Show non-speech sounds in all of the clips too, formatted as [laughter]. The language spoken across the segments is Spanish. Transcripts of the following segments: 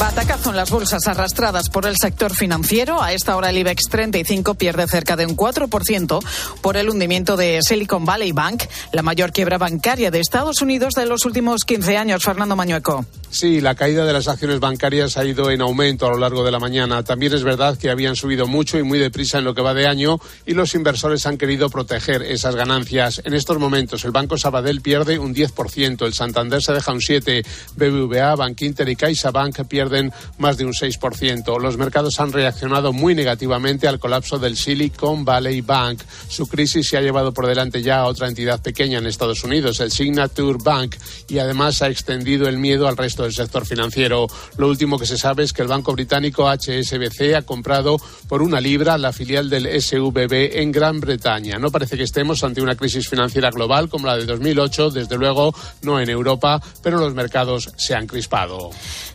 Batacazo en las bolsas arrastradas por el sector financiero. A esta hora el IBEX 35 pierde cerca de un 4% por el hundimiento de Silicon Valley Bank, la mayor quiebra bancaria de Estados Unidos de los últimos 15 años. Fernando Mañueco. Sí, la caída de las acciones bancarias ha ido en aumento a lo largo de la mañana. También es verdad que habían subido mucho y muy deprisa en lo que va de año y los inversores han querido proteger esas ganancias. En estos momentos el Banco Sabadell pierde un 10%, el Santander se deja un 7%, BBVA, Bankinter y CaixaBank pierden más de un 6%. Los mercados han reaccionado muy negativamente al colapso del Silicon Valley Bank. Su crisis se ha llevado por delante ya a otra entidad pequeña en Estados Unidos, el Signature Bank, y además ha extendido el miedo al resto del sector financiero. Lo último que se sabe es que el banco británico HSBC ha comprado por una libra la filial del SVB en Gran Bretaña. No parece que estemos ante una crisis financiera global como la de 2008, desde luego no en Europa, pero los mercados se han crispado.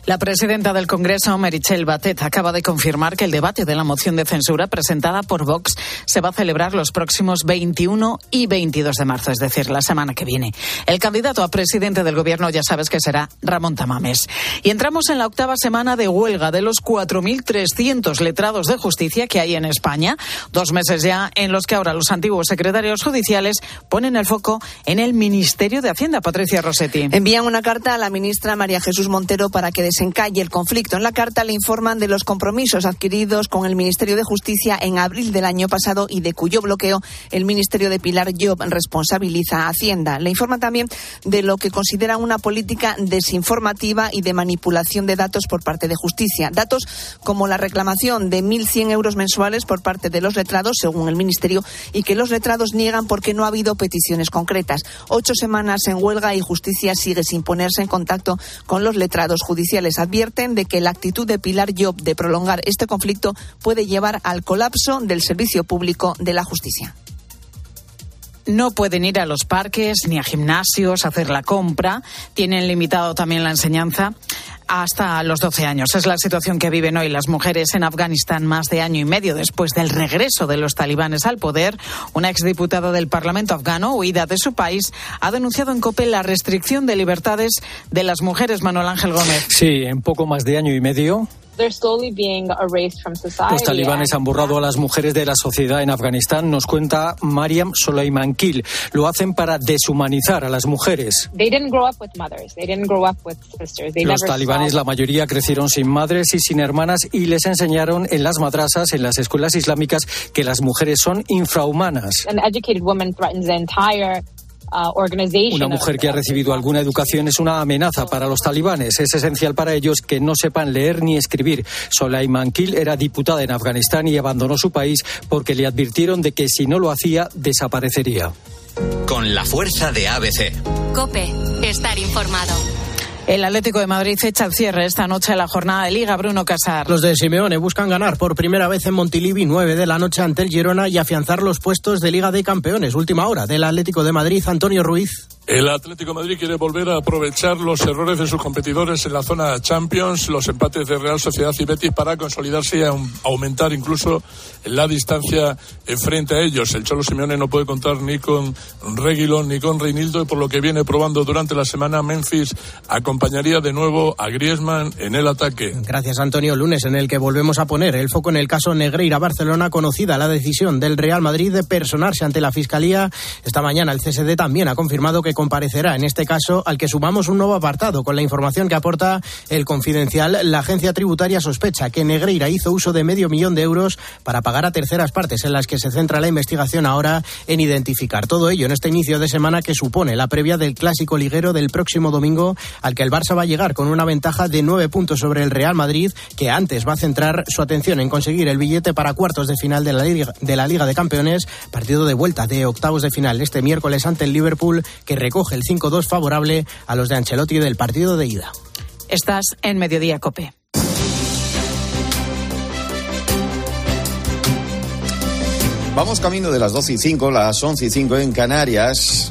La presidenta del Congreso, Merichel Batet, acaba de confirmar que el debate de la moción de censura presentada por Vox se va a celebrar los próximos 21 y 22 de marzo, es decir, la semana que viene. El candidato a presidente del gobierno ya sabes que será Ramón Tamames. Y entramos en la octava semana de huelga de los 4.300 letrados de justicia que hay en España. Dos meses ya en los que ahora los antiguos secretarios judiciales ponen el foco en el Ministerio de Hacienda. Patricia Rossetti. Envían una carta a la ministra María Jesús Montero para que desencalle el conflicto. En la carta le informan de los compromisos adquiridos con el Ministerio de Justicia en abril del año pasado y de cuyo bloqueo el Ministerio de Pilar Job responsabiliza a Hacienda. Le informan también de lo que consideran una política desinformativa y de manipulación de datos por parte de Justicia. Datos como la reclamación de 1.100 euros mensuales por parte de los letrados, según el Ministerio, y que los letrados niegan porque no ha habido peticiones concretas. Ocho semanas en huelga y Justicia sigue sin ponerse en contacto con los letrados judiciales. Advierten de que la actitud de Pilar Job de prolongar este conflicto puede llevar al colapso del servicio público de la justicia no pueden ir a los parques ni a gimnasios a hacer la compra. Tienen limitado también la enseñanza hasta los 12 años. Es la situación que viven hoy las mujeres en Afganistán más de año y medio después del regreso de los talibanes al poder. Una exdiputada del Parlamento afgano, huida de su país, ha denunciado en COPE la restricción de libertades de las mujeres. Manuel Ángel Gómez. Sí, en poco más de año y medio los talibanes han borrado a las mujeres de la sociedad en Afganistán, nos cuenta Mariam Soleimankil. Lo hacen para deshumanizar a las mujeres. Los talibanes, la mayoría, crecieron sin madres y sin hermanas y les enseñaron en las madrasas, en las escuelas islámicas, que las mujeres son infrahumanas. Uh, una mujer que ha recibido alguna educación es una amenaza para los talibanes. Es esencial para ellos que no sepan leer ni escribir. Soleiman Kil era diputada en Afganistán y abandonó su país porque le advirtieron de que si no lo hacía, desaparecería. Con la fuerza de ABC. Cope, estar informado. El Atlético de Madrid echa el cierre esta noche a la jornada de Liga Bruno Casar. Los de Simeone buscan ganar por primera vez en Montilivi 9 de la noche ante el Girona y afianzar los puestos de Liga de Campeones. Última hora del Atlético de Madrid, Antonio Ruiz. El Atlético de Madrid quiere volver a aprovechar los errores de sus competidores en la zona Champions, los empates de Real Sociedad y Betis para consolidarse y aumentar incluso la distancia frente a ellos. El Cholo Simeone no puede contar ni con Reguilón ni con Reinildo y por lo que viene probando durante la semana Memphis acompañaría de nuevo a Griezmann en el ataque. Gracias Antonio. Lunes en el que volvemos a poner el foco en el caso Negreira Barcelona conocida la decisión del Real Madrid de personarse ante la Fiscalía. Esta mañana el CSD también ha confirmado que comparecerá en este caso al que sumamos un nuevo apartado con la información que aporta el confidencial. La agencia tributaria sospecha que Negreira hizo uso de medio millón de euros para pagar a terceras partes en las que se centra la investigación ahora en identificar todo ello en este inicio de semana que supone la previa del clásico liguero del próximo domingo al que el Barça va a llegar con una ventaja de nueve puntos sobre el Real Madrid que antes va a centrar su atención en conseguir el billete para cuartos de final de la Liga de, la Liga de Campeones, partido de vuelta de octavos de final este miércoles ante el Liverpool que recoge el 5-2 favorable a los de Ancelotti del partido de ida. Estás en Mediodía Cope. Vamos camino de las 12 y 5, las 11 y 5 en Canarias.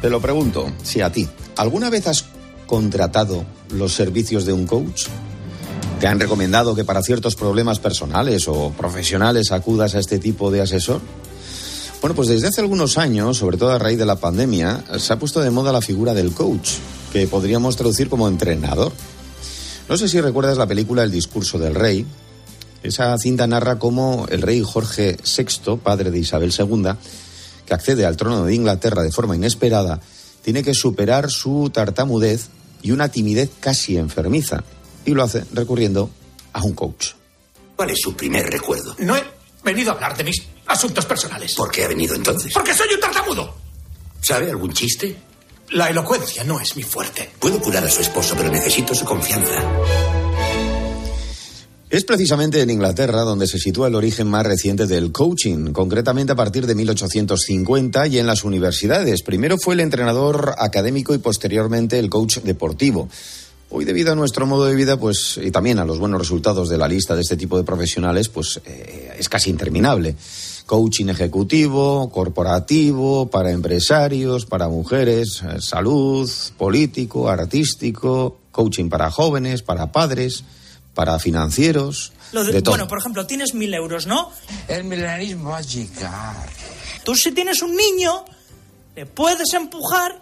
Te lo pregunto, si a ti, ¿alguna vez has contratado los servicios de un coach? ¿Te han recomendado que para ciertos problemas personales o profesionales acudas a este tipo de asesor? Bueno, pues desde hace algunos años, sobre todo a raíz de la pandemia, se ha puesto de moda la figura del coach, que podríamos traducir como entrenador. No sé si recuerdas la película El discurso del rey. Esa cinta narra cómo el rey Jorge VI, padre de Isabel II, que accede al trono de Inglaterra de forma inesperada, tiene que superar su tartamudez y una timidez casi enfermiza. Y lo hace recurriendo a un coach. ¿Cuál es su primer recuerdo? No he venido a hablar de mis asuntos personales. ¿Por qué ha venido entonces? Porque soy un tartamudo. ¿Sabe algún chiste? La elocuencia no es mi fuerte. Puedo curar a su esposo, pero necesito su confianza. Es precisamente en Inglaterra donde se sitúa el origen más reciente del coaching, concretamente a partir de 1850 y en las universidades. Primero fue el entrenador académico y posteriormente el coach deportivo. Hoy, debido a nuestro modo de vida, pues, y también a los buenos resultados de la lista de este tipo de profesionales, pues eh, es casi interminable. Coaching ejecutivo, corporativo, para empresarios, para mujeres, eh, salud, político, artístico, coaching para jóvenes, para padres, para financieros. de, todo. Bueno, por ejemplo, tienes mil euros, ¿no? El milenarismo va a llegar. Tú si tienes un niño, le puedes empujar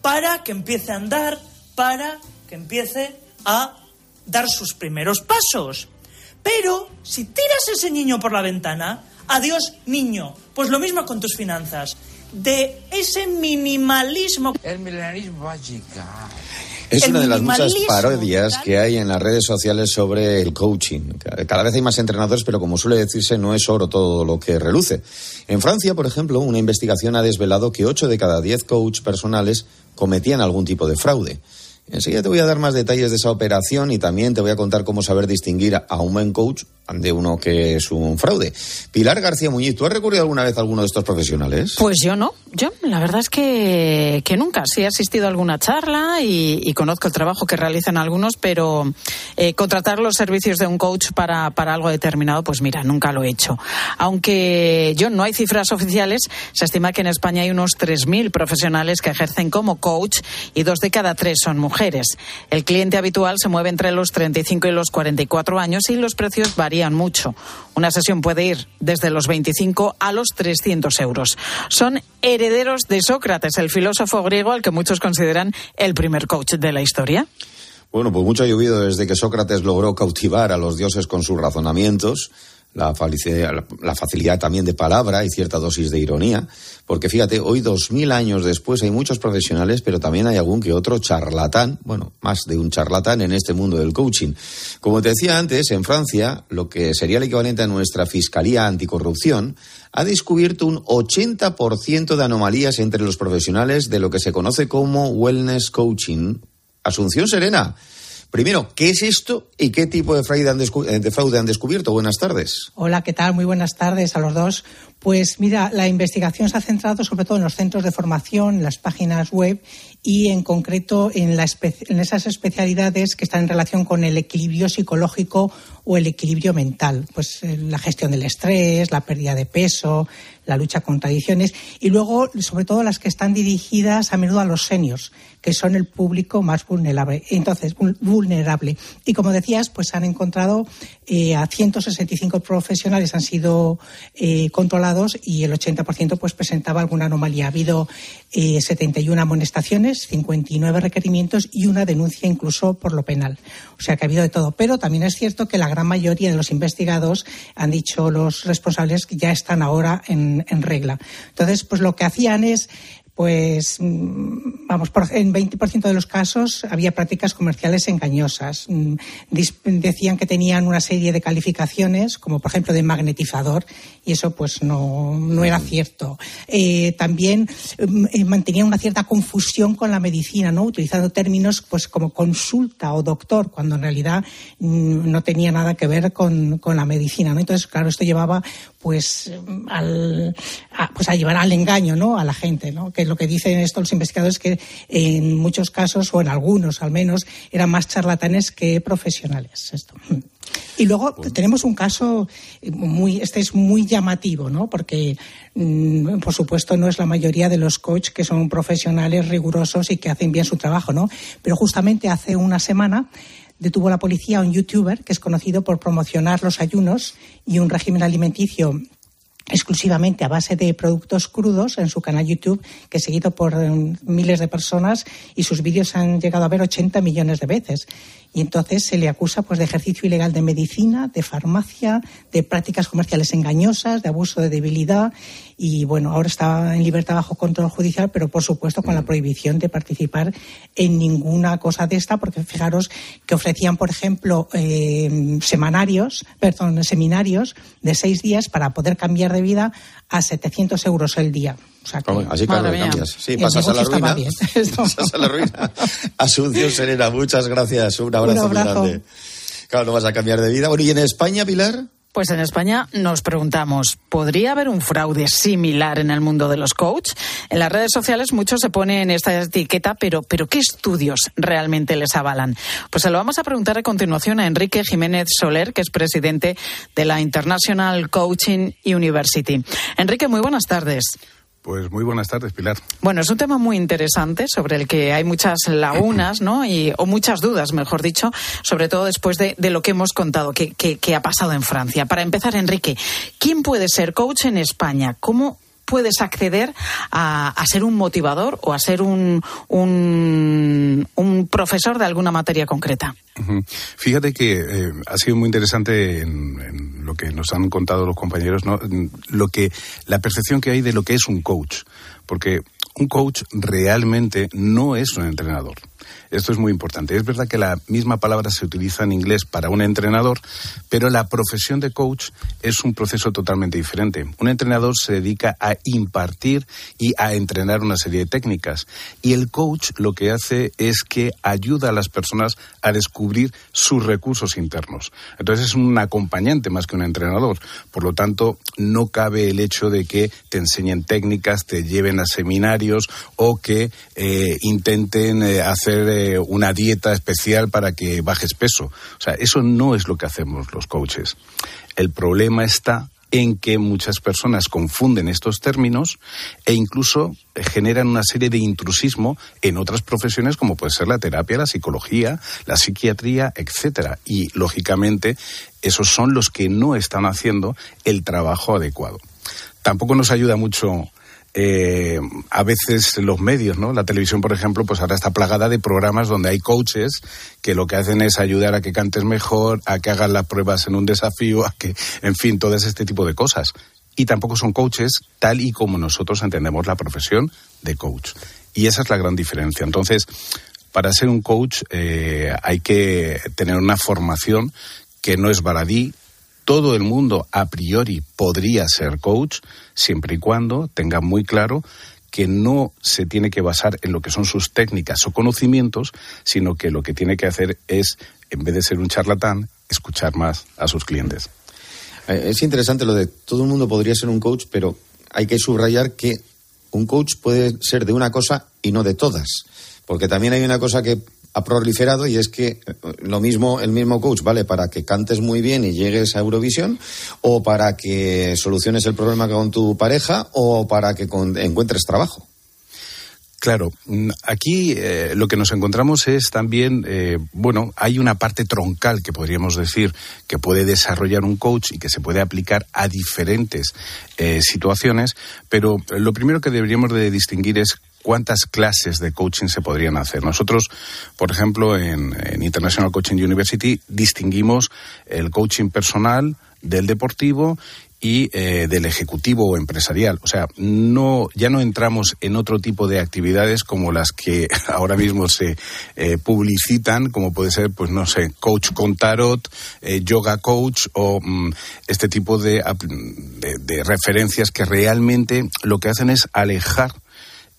para que empiece a andar, para que empiece a dar sus primeros pasos. Pero si tiras ese niño por la ventana, adiós niño. Pues lo mismo con tus finanzas. De ese minimalismo. El milenarismo va a llegar. Es una de las muchas parodias que hay en las redes sociales sobre el coaching. Cada vez hay más entrenadores, pero como suele decirse, no es oro todo lo que reluce. En Francia, por ejemplo, una investigación ha desvelado que 8 de cada 10 coach personales cometían algún tipo de fraude. Enseguida te voy a dar más detalles de esa operación y también te voy a contar cómo saber distinguir a un buen coach de uno que es un fraude. Pilar García Muñiz, ¿tú has recurrido alguna vez a alguno de estos profesionales? Pues yo no, yo la verdad es que, que nunca. Sí he asistido a alguna charla y, conozco el trabajo que realizan algunos, pero eh, contratar los servicios de un coach para, para algo determinado, pues mira, nunca lo he hecho. Aunque yo no hay cifras oficiales, se estima que en España hay unos 3.000 profesionales que ejercen como coach y dos de cada tres son mujeres. El cliente habitual se mueve entre los 35 y los 44 años y los precios varían mucho. Una sesión puede ir desde los 25 a los 300 euros. Son herederos de Sócrates, el filósofo griego al que muchos consideran el primer coach de la historia. Bueno, pues mucho ha llovido desde que Sócrates logró cautivar a los dioses con sus razonamientos, la, falici- la facilidad también de palabra y cierta dosis de ironía, porque fíjate, hoy dos mil años después hay muchos profesionales, pero también hay algún que otro charlatán, bueno, más de un charlatán en este mundo del coaching. Como te decía antes, en Francia, lo que sería el equivalente a nuestra Fiscalía Anticorrupción, ha descubierto un 80% de anomalías entre los profesionales de lo que se conoce como wellness coaching. Asunción Serena. Primero, ¿qué es esto y qué tipo de fraude han, eh, de fraude han descubierto? Buenas tardes. Hola, ¿qué tal? Muy buenas tardes a los dos. Pues mira, la investigación se ha centrado sobre todo en los centros de formación, en las páginas web y en concreto en, la en esas especialidades que están en relación con el equilibrio psicológico o el equilibrio mental. Pues eh, la gestión del estrés, la pérdida de peso, la lucha contra adicciones y luego, sobre todo, las que están dirigidas a menudo a los seniors, que son el público más vulnerable. Entonces, vul- vulnerable. Y como decías, pues han encontrado eh, a 165 profesionales han sido eh, controlados y el 80% pues presentaba alguna anomalía. Ha habido eh, 71 amonestaciones, 59 requerimientos y una denuncia incluso por lo penal. O sea que ha habido de todo. Pero también es cierto que la gran mayoría de los investigados han dicho los responsables que ya están ahora en, en regla. Entonces, pues lo que hacían es pues mm, vamos, por, en 20% de los casos había prácticas comerciales engañosas. Mm, Decían que tenían una serie de calificaciones, como por ejemplo de magnetizador, y eso pues no, no era cierto. Eh, también mm, eh, mantenían una cierta confusión con la medicina, ¿no? Utilizando términos pues como consulta o doctor, cuando en realidad no tenía nada que ver con, con la medicina, ¿no? Entonces, claro, esto llevaba pues al, a, pues a llevar al engaño, ¿no? A la gente, ¿no? Que lo que dicen estos los investigadores es que en muchos casos, o en algunos al menos, eran más charlatanes que profesionales. Esto. Y luego tenemos un caso muy, este es muy llamativo, ¿no? Porque, mm, por supuesto, no es la mayoría de los coaches que son profesionales rigurosos y que hacen bien su trabajo, ¿no? Pero justamente hace una semana detuvo la policía a un youtuber que es conocido por promocionar los ayunos y un régimen alimenticio exclusivamente a base de productos crudos en su canal YouTube, que es seguido por eh, miles de personas y sus vídeos han llegado a ver 80 millones de veces. Y entonces se le acusa pues, de ejercicio ilegal de medicina, de farmacia, de prácticas comerciales engañosas, de abuso de debilidad. Y bueno, ahora está en libertad bajo control judicial, pero por supuesto con la prohibición de participar en ninguna cosa de esta, porque fijaros que ofrecían, por ejemplo, eh, semanarios, perdón, seminarios de seis días para poder cambiar de vida a 700 euros el día. O sea que, Así claro, cambias. Sí, [laughs] [laughs] pasas a la ruina. pasas a la ruina. Asunción Serena, muchas gracias. Un abrazo, muy grande. Claro, no vas a cambiar de vida. Bueno, ¿y en España, Pilar? Pues en España nos preguntamos, ¿podría haber un fraude similar en el mundo de los coach? En las redes sociales muchos se ponen esta etiqueta, pero, pero ¿qué estudios realmente les avalan? Pues se lo vamos a preguntar a continuación a Enrique Jiménez Soler, que es presidente de la International Coaching University. Enrique, muy buenas tardes. Pues muy buenas tardes, Pilar. Bueno, es un tema muy interesante sobre el que hay muchas lagunas, ¿no? Y, o muchas dudas, mejor dicho, sobre todo después de, lo que hemos contado, que, que, ha pasado en Francia. Para empezar, Enrique, ¿quién puede ser coach en España? ¿Cómo puedes acceder a, ser un motivador o a ser un, un, profesor de alguna materia concreta? Fíjate que eh, ha sido muy interesante en lo que nos han contado los compañeros, ¿no? lo que, la percepción que hay de lo que es un coach. Porque un coach realmente no es un entrenador. Esto es muy importante. Es verdad que la misma palabra se utiliza en inglés para un entrenador, pero la profesión de coach es un proceso totalmente diferente. Un entrenador se dedica a impartir y a entrenar una serie de técnicas. Y el coach lo que hace es que ayuda a las personas a descubrir sus recursos internos. Entonces es un acompañante más que un entrenador. Por lo tanto, no cabe el hecho de que te enseñen técnicas, te lleven a seminarios o que eh, intenten eh, hacer eh, una dieta especial para que bajes peso. O sea, eso no es lo que hacemos los coaches. El problema está en que muchas personas confunden estos términos e incluso generan una serie de intrusismo en otras profesiones como puede ser la terapia, la psicología, la psiquiatría, etcétera. Y lógicamente esos son los que no están haciendo el trabajo adecuado. Tampoco nos ayuda mucho eh, a veces los medios, ¿no? La televisión, por ejemplo, pues ahora está plagada de programas donde hay coaches que lo que hacen es ayudar a que cantes mejor, a que hagas las pruebas en un desafío, a que, en fin, todo este tipo de cosas. Y tampoco son coaches tal y como nosotros entendemos la profesión de coach. Y esa es la gran diferencia. Entonces, para ser un coach eh, hay que tener una formación que no es baladí, todo el mundo a priori podría ser coach siempre y cuando tenga muy claro que no se tiene que basar en lo que son sus técnicas o conocimientos, sino que lo que tiene que hacer es, en vez de ser un charlatán, escuchar más a sus clientes. Eh, es interesante lo de todo el mundo podría ser un coach, pero hay que subrayar que un coach puede ser de una cosa y no de todas. Porque también hay una cosa que ha proliferado y es que eh, lo mismo, el mismo coach vale para que cantes muy bien y llegues a Eurovisión o para que soluciones el problema con tu pareja o para que encuentres trabajo. Claro, mm, aquí eh, lo que nos encontramos es también, eh, bueno, hay una parte troncal que podríamos decir que puede desarrollar un coach y que se puede aplicar a diferentes situaciones, pero lo primero que deberíamos de distinguir es cuántas clases de coaching se podrían hacer. Nosotros, por ejemplo, en, International Coaching University distinguimos el coaching personal del deportivo y eh, del ejecutivo o empresarial. O sea, no, ya no entramos en otro tipo de actividades como las que [laughs] ahora mismo se eh, publicitan, como puede ser, pues no sé, coach con tarot, eh, yoga coach o mm, este tipo de, de referencias que realmente lo que hacen es alejar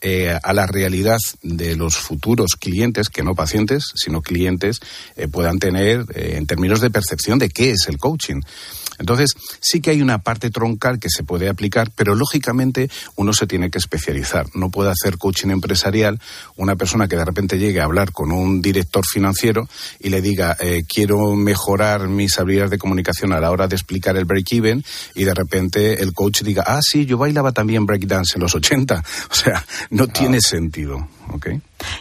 eh, a la realidad de los futuros clientes, que no pacientes, sino clientes, eh, puedan tener eh, en términos de percepción de qué es el coaching. Entonces, sí que hay una parte troncal que se puede aplicar, pero lógicamente uno se tiene que especializar. No puede hacer coaching empresarial una persona que de repente llegue a hablar con un director financiero y le diga, eh, quiero mejorar mis habilidades de comunicación a la hora de explicar el break-even, y de repente el coach diga, ah, sí, yo bailaba también breakdance en los 80. [laughs] O sea, no tiene sentido. ¿ok?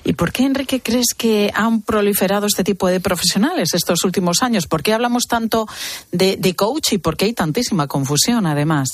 ¿Y por qué, Enrique, crees que han proliferado este tipo de profesionales estos últimos años? ¿Por qué hablamos tanto de, de coach por qué hay tantísima confusión, además?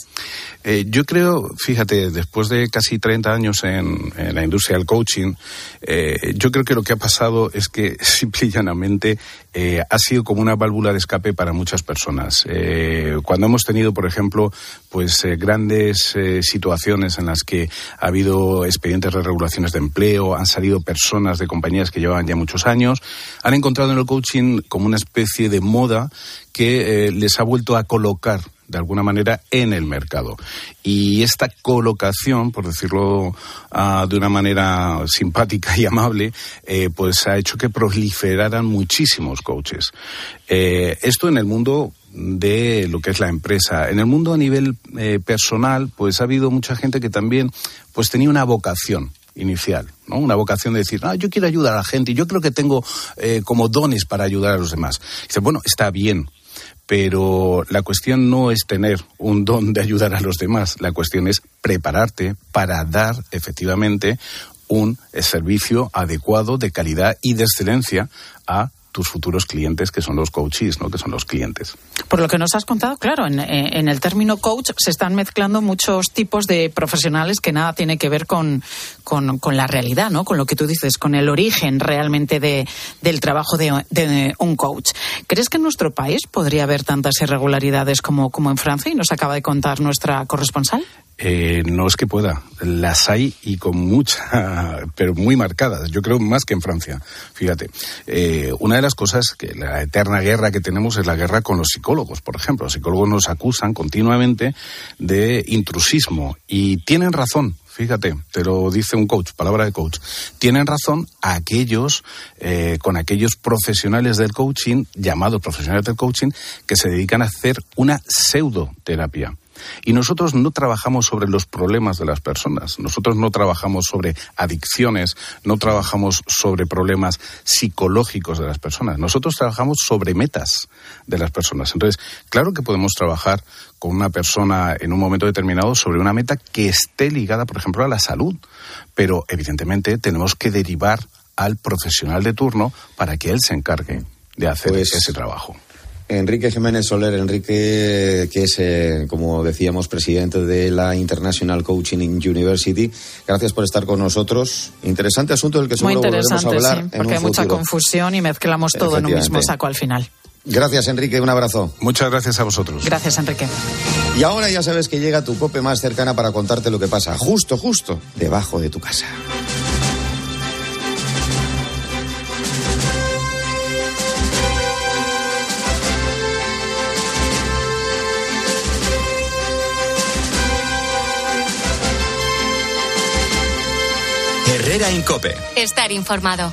Eh, yo creo, fíjate, después de casi 30 años en, en la industria del coaching, eh, yo creo que lo que ha pasado es que [laughs] simple y llanamente eh, ha sido como una válvula de escape para muchas personas. Eh, cuando hemos tenido, por ejemplo, pues eh, grandes eh, situaciones en las que ha habido expedientes de regulaciones de empleo, han salido personas de compañías que llevaban ya muchos años, han encontrado en el coaching como una especie de moda que les ha vuelto a colocar de alguna manera en el mercado. Y esta colocación, por decirlo ah, de una manera simpática y amable, eh, pues ha hecho que proliferaran muchísimos coaches. Eh, esto en el mundo de lo que es la empresa. En el mundo a nivel eh, personal, pues ha habido mucha gente que también pues tenía una vocación inicial, ¿no? Una vocación de decir, ah, yo quiero ayudar a la gente yo creo que tengo eh, como dones para ayudar a los demás. Dice, bueno, está bien, pero la cuestión no es tener un don de ayudar a los demás, la cuestión es prepararte para dar efectivamente un servicio adecuado, de calidad y de excelencia a tus futuros clientes, que son los coaches, ¿no? que son los clientes. Por lo que nos has contado, claro, en, en, el término coach se están mezclando muchos tipos de profesionales que nada tiene que ver con, con, con la realidad, ¿no? Con lo que tú dices, con el origen realmente de, del trabajo de, de, un coach. ¿Crees que en nuestro país podría haber tantas irregularidades como, como en Francia? Y nos acaba de contar nuestra corresponsal. Eh, no es que pueda, las hay y con mucha, [laughs] pero muy marcadas. Yo creo más que en Francia. Fíjate, eh, una de las cosas que la eterna guerra que tenemos es la guerra con los psicólogos, por ejemplo. Los psicólogos nos acusan continuamente de intrusismo y tienen razón. Fíjate, te lo dice un coach, palabra de coach. Tienen razón aquellos, eh, con aquellos profesionales del coaching, llamados profesionales del coaching, que se dedican a hacer una pseudoterapia. Y nosotros no trabajamos sobre los problemas de las personas, nosotros no trabajamos sobre adicciones, no trabajamos sobre problemas psicológicos de las personas, nosotros trabajamos sobre metas de las personas. Entonces, claro que podemos trabajar con una persona en un momento determinado sobre una meta que esté ligada, por ejemplo, a la salud, pero evidentemente tenemos que derivar al profesional de turno para que él se encargue de hacer pues... ese trabajo. Enrique Jiménez Soler, Enrique, que es, eh, como decíamos, presidente de la International Coaching University. Gracias por estar con nosotros. Interesante asunto del que seguro volveremos a hablar. Sí, porque hay mucha confusión y mezclamos todo en un mismo saco al final. Gracias, Enrique. Un abrazo. Muchas gracias a vosotros. Gracias, Enrique. Y ahora ya sabes que llega tu cope más cercana para contarte lo que pasa justo, justo debajo de tu casa. Estar informado.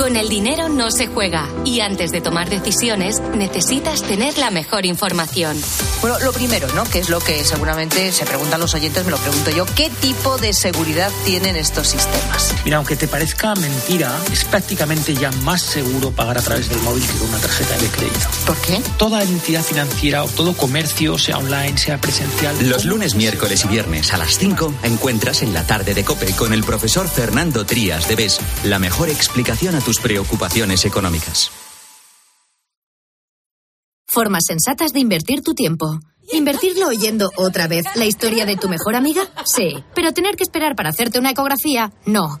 Con el dinero no se juega y antes de tomar decisiones necesitas tener la mejor información. Bueno, lo primero, ¿no? Que es lo que seguramente se preguntan los oyentes, me lo pregunto yo. ¿Qué tipo de seguridad tienen estos sistemas? Mira, aunque te parezca mentira, es prácticamente ya más seguro pagar a través del móvil que con una tarjeta de crédito. ¿Por qué? Toda entidad financiera o todo comercio, sea online, sea presencial. Los lunes, miércoles y viernes a las 5 encuentras en la tarde de Cope con el profesor Fernando Trías de BES la mejor explicación a preocupaciones económicas. Formas sensatas de invertir tu tiempo. ¿Invertirlo oyendo otra vez la historia de tu mejor amiga? Sí. Pero tener que esperar para hacerte una ecografía? No.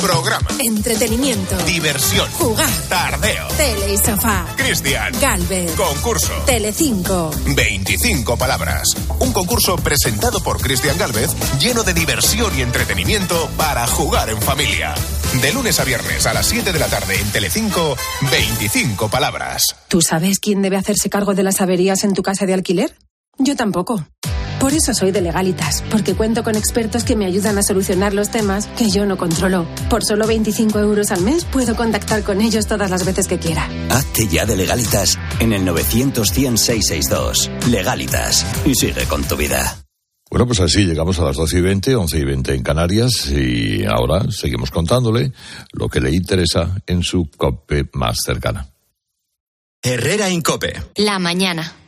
Programa. Entretenimiento. Diversión. Jugar. Tardeo. Tele y sofá. Cristian. Galvez. Concurso. Telecinco. 25 palabras. Un concurso presentado por Cristian Galvez, lleno de diversión y entretenimiento para jugar en familia. De lunes a viernes a las 7 de la tarde en Telecinco, 25 palabras. ¿Tú sabes quién debe hacerse cargo de las averías en tu casa de alquiler? Yo tampoco. Por eso soy de legalitas, porque cuento con expertos que me ayudan a solucionar los temas que yo no controlo. Por solo 25 euros al mes puedo contactar con ellos todas las veces que quiera. Hazte ya de legalitas en el 900 100 662. Legalitas. Y sigue con tu vida. Bueno, pues así llegamos a las 12 y 20, 11 y 20 en Canarias y ahora seguimos contándole lo que le interesa en su COPE más cercana. Herrera Incope. La mañana.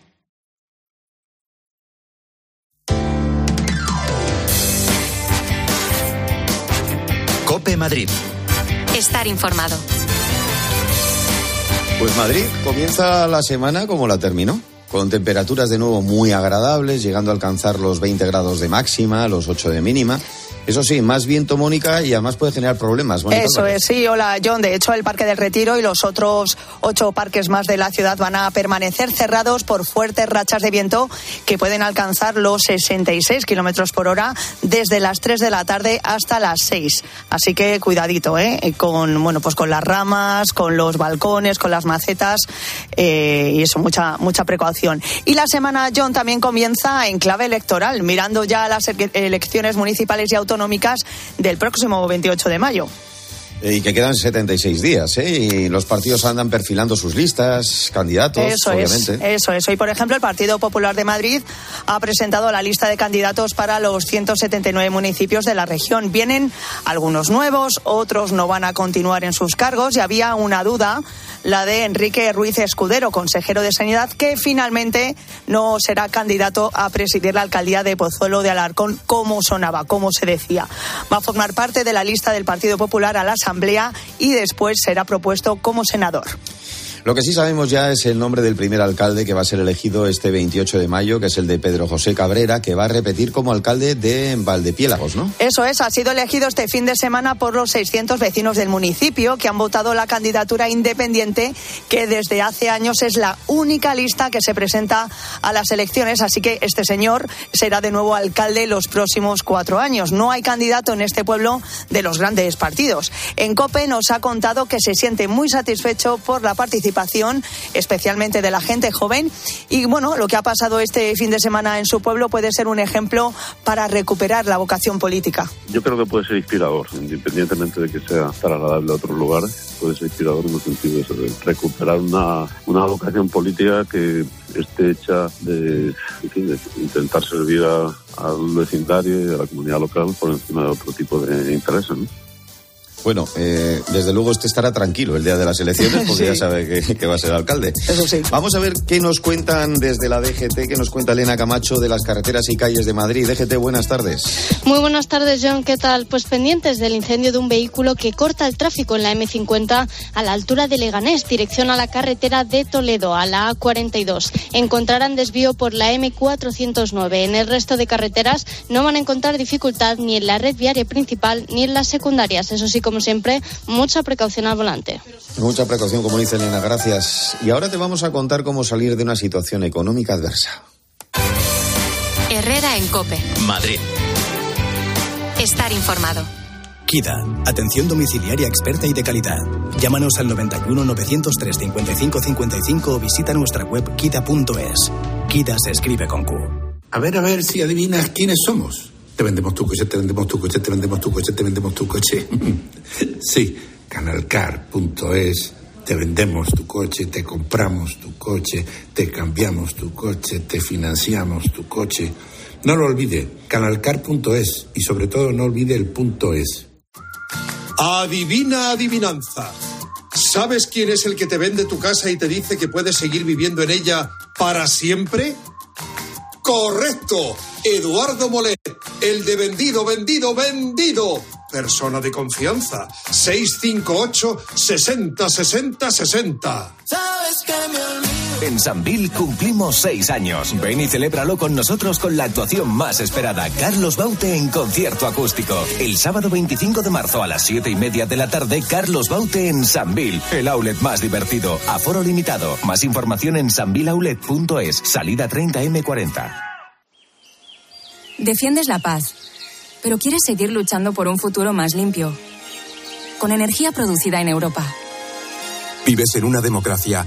Cope Madrid. Estar informado. Pues Madrid comienza la semana como la terminó, con temperaturas de nuevo muy agradables, llegando a alcanzar los 20 grados de máxima, los 8 de mínima. Eso sí, más viento, Mónica, y además puede generar problemas. Mónica Eso es, sí, hola John. De hecho, el Parque del Retiro y los otros ocho parques más de la ciudad van a permanecer cerrados por fuertes rachas de viento que pueden alcanzar los 66 kilómetros por hora desde las 3 de la tarde hasta las 6. Así que cuidadito, ¿eh? Con, bueno, pues con las ramas, con los balcones, con las macetas eh, y eso, mucha, mucha precaución. Y la semana, John, también comienza en clave electoral, mirando ya las ele- elecciones municipales y autonómicas del próximo 28 de mayo. Y que quedan 76 días, ¿eh? Y los partidos andan perfilando sus listas, candidatos, Eso obviamente. es, eso es. Hoy, por ejemplo, el Partido Popular de Madrid ha presentado la lista de candidatos para los 179 municipios de la región. Vienen algunos nuevos, otros no van a continuar en sus cargos y había una duda, la de Enrique Ruiz Escudero, consejero de Sanidad, que finalmente no será candidato a presidir la alcaldía de Pozuelo de Alarcón, como sonaba, como se decía. Va a formar parte de la lista del Partido Popular a la Asamblea y después será propuesto como senador. Lo que sí sabemos ya es el nombre del primer alcalde que va a ser elegido este 28 de mayo, que es el de Pedro José Cabrera, que va a repetir como alcalde de Valdepiélagos, ¿no? Eso es, ha sido elegido este fin de semana por los 600 vecinos del municipio que han votado la candidatura independiente que desde hace años es la única lista que se presenta a las elecciones. Así que este señor será de nuevo alcalde los próximos cuatro años. No hay candidato en este pueblo de los grandes partidos. En COPE nos ha contado que se siente muy satisfecho por la participación, especialmente de la gente joven. Y bueno, lo que ha pasado este fin de semana en su pueblo puede ser un ejemplo para recuperar la vocación política. Yo creo que puede ser inspirador, independientemente de que sea tan agradable a otros lugares, puede ser inspirador en el sentido de eso, recuperar una, una vocación política que esté hecha de, intentar servir a- al vecindario y a la comunidad local por encima de otro tipo de intereses. Bueno, eh, desde luego este estará tranquilo el día de las elecciones [laughs] porque Sí. ya sabe que, que va a ser alcalde. Vamos a ver qué nos cuentan desde la DGT, qué nos cuenta Elena Camacho de las carreteras y calles de Madrid. DGT, buenas tardes. Muy buenas tardes, John. ¿Qué tal? Pues pendientes del incendio de un vehículo que corta el tráfico en la M50 a la altura de Leganés, dirección a la carretera de Toledo, a la A42. Encontrarán desvío por la M409. En el resto de carreteras no van a encontrar dificultad ni en la red viaria principal ni en las secundarias. Eso sí, como siempre, mucha precaución al volante. Mucha precaución, como dice Elena, gracias. Y ahora te vamos a contar cómo salir de una situación económica adversa. Herrera en Cope. Madrid. Estar informado. KIDA, atención domiciliaria experta y de calidad. Llámanos al 91 903 55 55 o visita nuestra web kida.es. KIDA se escribe con Q. A ver, a ver si adivinas quiénes somos. Te vendemos tu coche, te vendemos tu coche, te vendemos tu coche, te vendemos tu coche. [laughs] sí, canalcar.es. Te vendemos tu coche, te compramos tu coche, te cambiamos tu coche, te financiamos tu coche. No lo olvide, canalcar.es y sobre todo no olvide el punto es. Adivina adivinanza. ¿Sabes quién es el que te vende tu casa y te dice que puedes seguir viviendo en ella para siempre? Correcto. Eduardo Molet, el de vendido, vendido, vendido. Persona de confianza. 658 60 60 60. En Sanvil cumplimos seis años. Ven y celébralo con nosotros con la actuación más esperada. Carlos Baute en concierto acústico. El sábado 25 de marzo a las siete y media de la tarde, Carlos Baute en Sanvil. El outlet más divertido. Aforo limitado. Más información en sanvilaulet.es. Salida 30M40. Defiendes la paz, pero quieres seguir luchando por un futuro más limpio. Con energía producida en Europa. Vives en una democracia,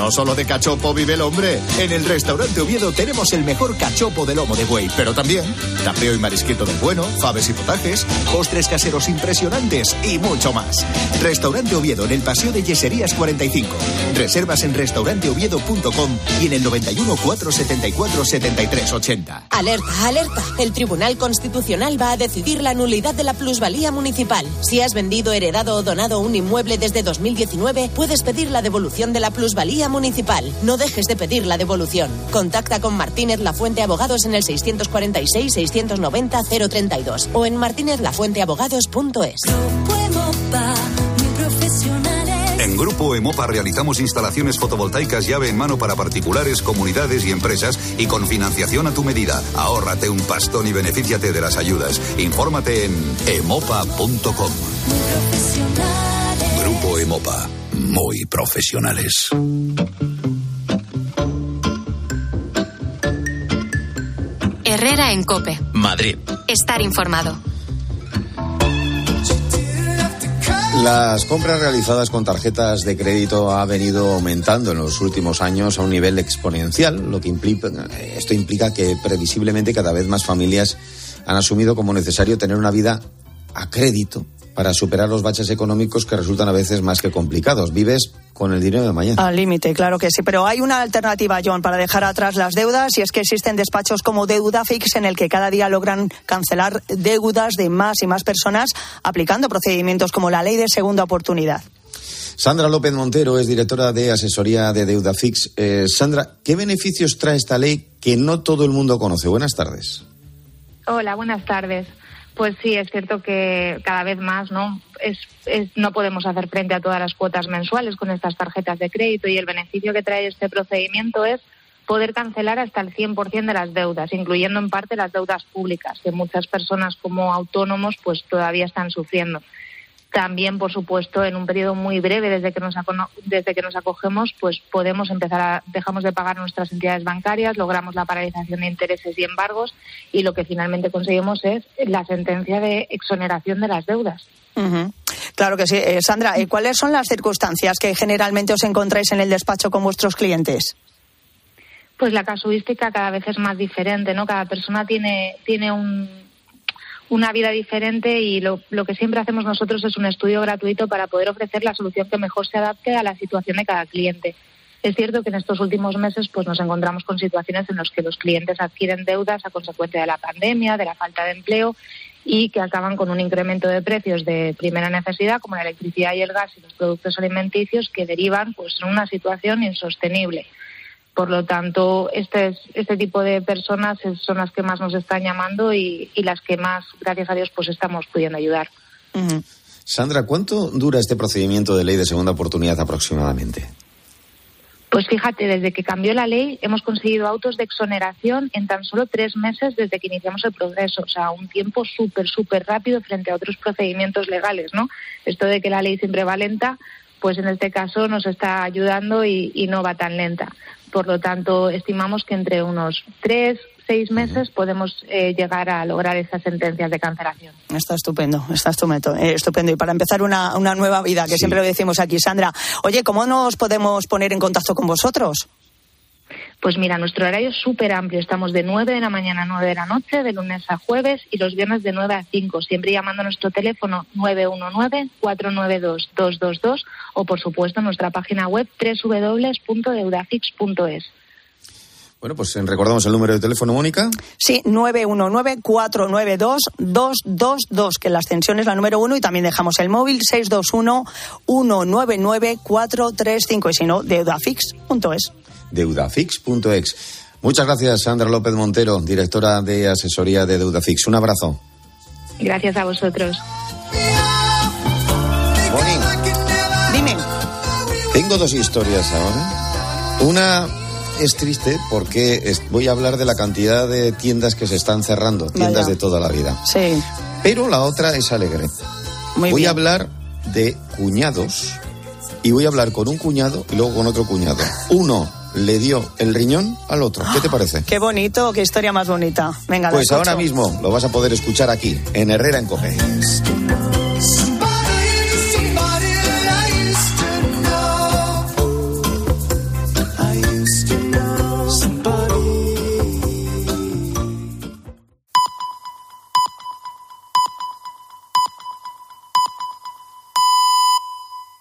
No solo de cachopo vive el hombre. En el restaurante Oviedo tenemos el mejor cachopo de lomo de buey, pero también tapeo y marisquito del bueno, faves y potajes, postres caseros impresionantes y mucho más. Restaurante Oviedo en el Paseo de Yeserías 45. Reservas en restauranteoviedo.com y en el 91 474 73 80. Alerta, alerta. El Tribunal Constitucional va a decidir la nulidad de la plusvalía municipal. Si has vendido, heredado o donado un inmueble desde 2019, puedes pedir la devolución de la plusvalía municipal. No dejes de pedir la devolución. Contacta con Martínez Lafuente Abogados en el 646-690-032 o en martinezlafuenteabogados.es. En Grupo Emopa realizamos instalaciones fotovoltaicas llave en mano para particulares, comunidades y empresas y con financiación a tu medida. Ahórrate un pastón y benefíciate de las ayudas. Infórmate en emopa.com. Grupo Emopa. Muy profesionales. Herrera en Cope. Madrid. Estar informado. Las compras realizadas con tarjetas de crédito ha venido aumentando en los últimos años a un nivel exponencial, lo que implica, esto implica que previsiblemente cada vez más familias han asumido como necesario tener una vida a crédito para superar los baches económicos que resultan a veces más que complicados. Vives con el dinero de mañana. Al límite, claro que sí. Pero hay una alternativa, John, para dejar atrás las deudas y es que existen despachos como Deuda Fix en el que cada día logran cancelar deudas de más y más personas aplicando procedimientos como la ley de segunda oportunidad. Sandra López Montero es directora de asesoría de Deuda Fix. Eh, Sandra, ¿qué beneficios trae esta ley que no todo el mundo conoce? Buenas tardes. Hola, buenas tardes. Pues sí, es cierto que cada vez más no es, es, no podemos hacer frente a todas las cuotas mensuales con estas tarjetas de crédito y el beneficio que trae este procedimiento es poder cancelar hasta el 100% de las deudas, incluyendo en parte las deudas públicas, que muchas personas como autónomos pues todavía están sufriendo. También, por supuesto, en un periodo muy breve desde que nos, desde que nos acogemos, pues podemos empezar a, dejamos de pagar nuestras entidades bancarias, logramos la paralización de intereses y embargos y lo que finalmente conseguimos es la sentencia de exoneración de las deudas. Uh -huh. Claro que sí. Eh, Sandra, eh, ¿cuáles son las circunstancias que generalmente os encontráis en el despacho con vuestros clientes? Pues la casuística cada vez es más diferente, ¿no? Cada persona tiene, tiene un, una vida diferente y lo, lo, que siempre hacemos nosotros es un estudio gratuito para poder ofrecer la solución que mejor se adapte a la situación de cada cliente. Es cierto que en estos últimos meses pues nos encontramos con situaciones en las que los clientes adquieren deudas a consecuencia de la pandemia, de la falta de empleo y que acaban con un incremento de precios de primera necesidad como la electricidad y el gas y los productos alimenticios que derivan pues en una situación insostenible. Por lo tanto, este, este tipo de personas son las que más nos están llamando y, y las que más, gracias a Dios, pues estamos pudiendo ayudar. Uh -huh. Sandra, ¿cuánto dura este procedimiento de ley de segunda oportunidad aproximadamente? Pues fíjate, desde que cambió la ley hemos conseguido autos de exoneración en tan solo tres meses desde que iniciamos el proceso. O sea, un tiempo súper, súper rápido frente a otros procedimientos legales, ¿no? Esto de que la ley siempre va lenta, pues en este caso nos está ayudando y, y no va tan lenta. Por lo tanto, estimamos que entre unos tres, seis meses podemos eh, llegar a lograr esas sentencias de cancelación. Está estupendo, está estupendo. Eh, estupendo. Y para empezar una, una nueva vida, que sí. siempre lo decimos aquí, Sandra. Oye, ¿cómo nos podemos poner en contacto con vosotros? Pues mira, nuestro horario es súper amplio. Estamos de 9 de la mañana a 9 de la noche, de lunes a jueves y los viernes de 9 a 5. Siempre llamando a nuestro teléfono 919-492-222 o, por supuesto, nuestra página web www.deudafix.es. Bueno, pues recordamos el número de teléfono, Mónica. Sí, 919-492-222, que la extensión es la número uno y también dejamos el móvil 621-199-435 y si no, deudafix.es. Deudafix.ex. Muchas gracias, Sandra López Montero, directora de asesoría de Deudafix. Un abrazo. Gracias a vosotros. Moni. Dime. Tengo dos historias ahora. Una es triste porque voy a hablar de la cantidad de tiendas que se están cerrando, tiendas Vaya. de toda la vida. Sí. Pero la otra es alegre. Muy voy bien. a hablar de cuñados y voy a hablar con un cuñado y luego con otro cuñado. Uno le dio el riñón al otro. ¿Qué te parece? Qué bonito, qué historia más bonita. Venga, la Pues ahora mismo lo vas a poder escuchar aquí, en Herrera en Cope.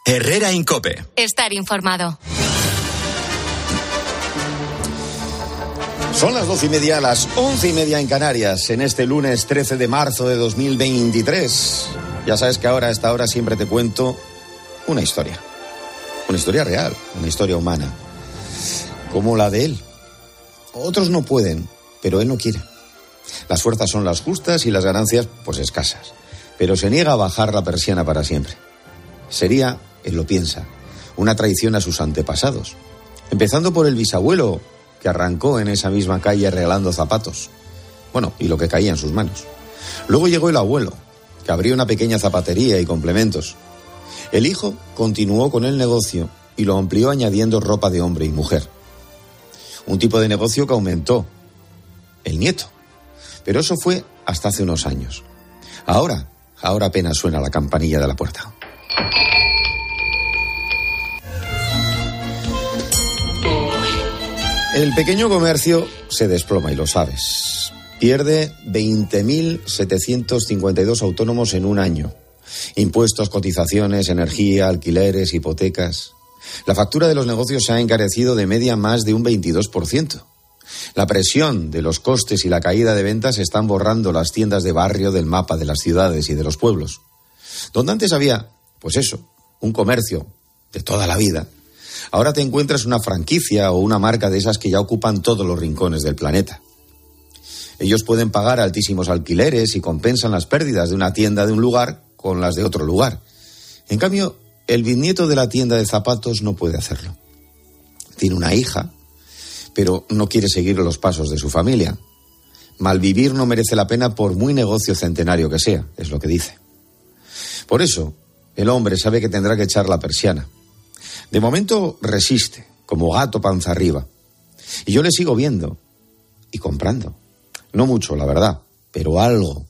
Herrera en Cope. Estar informado. Son las doce y media, las once y media en Canarias, en este lunes 13 de marzo de 2023. Ya sabes que ahora a esta hora siempre te cuento una historia. Una historia real, una historia humana. Como la de él. Otros no pueden, pero él no quiere. Las fuerzas son las justas y las ganancias, pues escasas. Pero se niega a bajar la persiana para siempre. Sería, él lo piensa, una traición a sus antepasados. Empezando por el bisabuelo, que arrancó en esa misma calle regalando zapatos. Bueno, y lo que caía en sus manos. Luego llegó el abuelo, que abrió una pequeña zapatería y complementos. El hijo continuó con el negocio y lo amplió añadiendo ropa de hombre y mujer. Un tipo de negocio que aumentó. El nieto. Pero eso fue hasta hace unos años. Ahora, ahora apenas suena la campanilla de la puerta. El pequeño comercio se desploma y lo sabes. Pierde 20.752 autónomos en un año. Impuestos, cotizaciones, energía, alquileres, hipotecas. La factura de los negocios se ha encarecido de media más de un 22%. La presión de los costes y la caída de ventas están borrando las tiendas de barrio del mapa de las ciudades y de los pueblos. Donde antes había, pues eso, un comercio de toda la vida, ahora te encuentras una franquicia o una marca de esas que ya ocupan todos los rincones del planeta. Ellos pueden pagar altísimos alquileres y compensan las pérdidas de una tienda de un lugar con las de otro lugar. En cambio, el bisnieto de la tienda de zapatos no puede hacerlo. Tiene una hija, pero no quiere seguir los pasos de su familia. Malvivir no merece la pena por muy negocio centenario que sea, es lo que dice. Por eso, el hombre sabe que tendrá que echar la persiana. De momento resiste, como gato panza arriba. Y yo le sigo viendo y comprando. No mucho, la verdad, pero algo.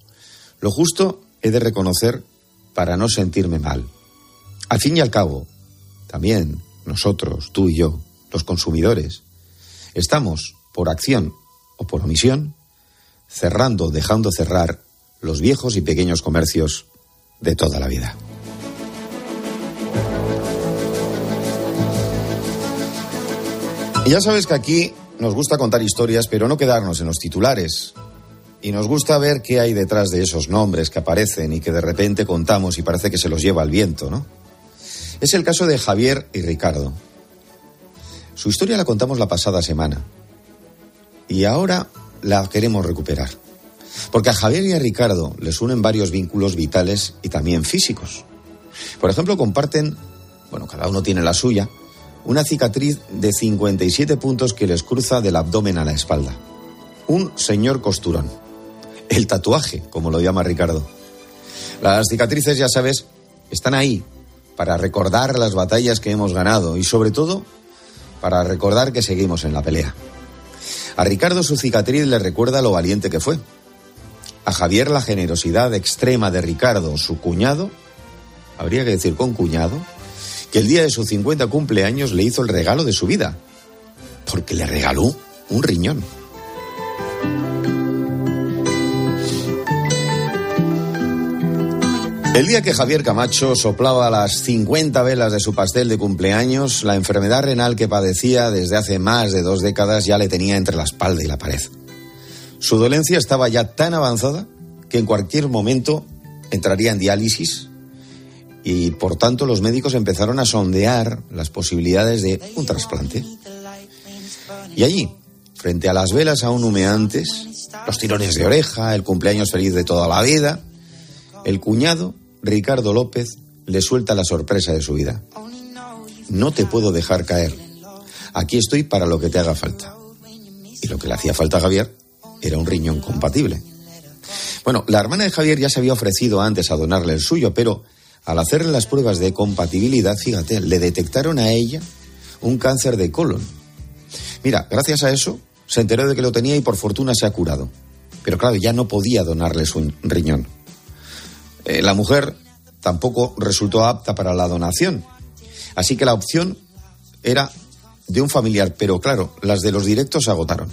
Lo justo he de reconocer para no sentirme mal. Al fin y al cabo, también nosotros, tú y yo, los consumidores, estamos, por acción o por omisión, cerrando dejando cerrar los viejos y pequeños comercios de toda la vida. Y ya sabes que aquí nos gusta contar historias, pero no quedarnos en los titulares. Y nos gusta ver qué hay detrás de esos nombres que aparecen y que de repente contamos y parece que se los lleva el viento, ¿no? Es el caso de Javier y Ricardo. Su historia la contamos la pasada semana. Y ahora la queremos recuperar. Porque a Javier y a Ricardo les unen varios vínculos vitales y también físicos. Por ejemplo, comparten, bueno, cada uno tiene la suya, una cicatriz de 57 puntos que les cruza del abdomen a la espalda. Un señor costurón. El tatuaje, como lo llama Ricardo. Las cicatrices, ya sabes, están ahí para recordar las batallas que hemos ganado y sobre todo para recordar que seguimos en la pelea. A Ricardo su cicatriz le recuerda lo valiente que fue. A Javier la generosidad extrema de Ricardo, su cuñado, habría que decir con cuñado, que el día de su 50 cumpleaños le hizo el regalo de su vida, porque le regaló un riñón. El día que Javier Camacho soplaba las 50 velas de su pastel de cumpleaños, la enfermedad renal que padecía desde hace más de dos décadas ya le tenía entre la espalda y la pared. Su dolencia estaba ya tan avanzada que en cualquier momento entraría en diálisis y por tanto los médicos empezaron a sondear las posibilidades de un trasplante. Y allí, frente a las velas aún humeantes, los tirones de oreja, el cumpleaños feliz de toda la vida, el cuñado, Ricardo López, le suelta la sorpresa de su vida. No te puedo dejar caer. Aquí estoy para lo que te haga falta. Y lo que le hacía falta a Javier era un riñón compatible. Bueno, la hermana de Javier ya se había ofrecido antes a donarle el suyo, pero al hacerle las pruebas de compatibilidad, fíjate, le detectaron a ella un cáncer de colon. Mira, gracias a eso se enteró de que lo tenía y por fortuna se ha curado. Pero claro, ya no podía donarle su riñón. Eh, la mujer tampoco resultó apta para la donación. Así que la opción era de un familiar, pero claro, las de los directos se agotaron.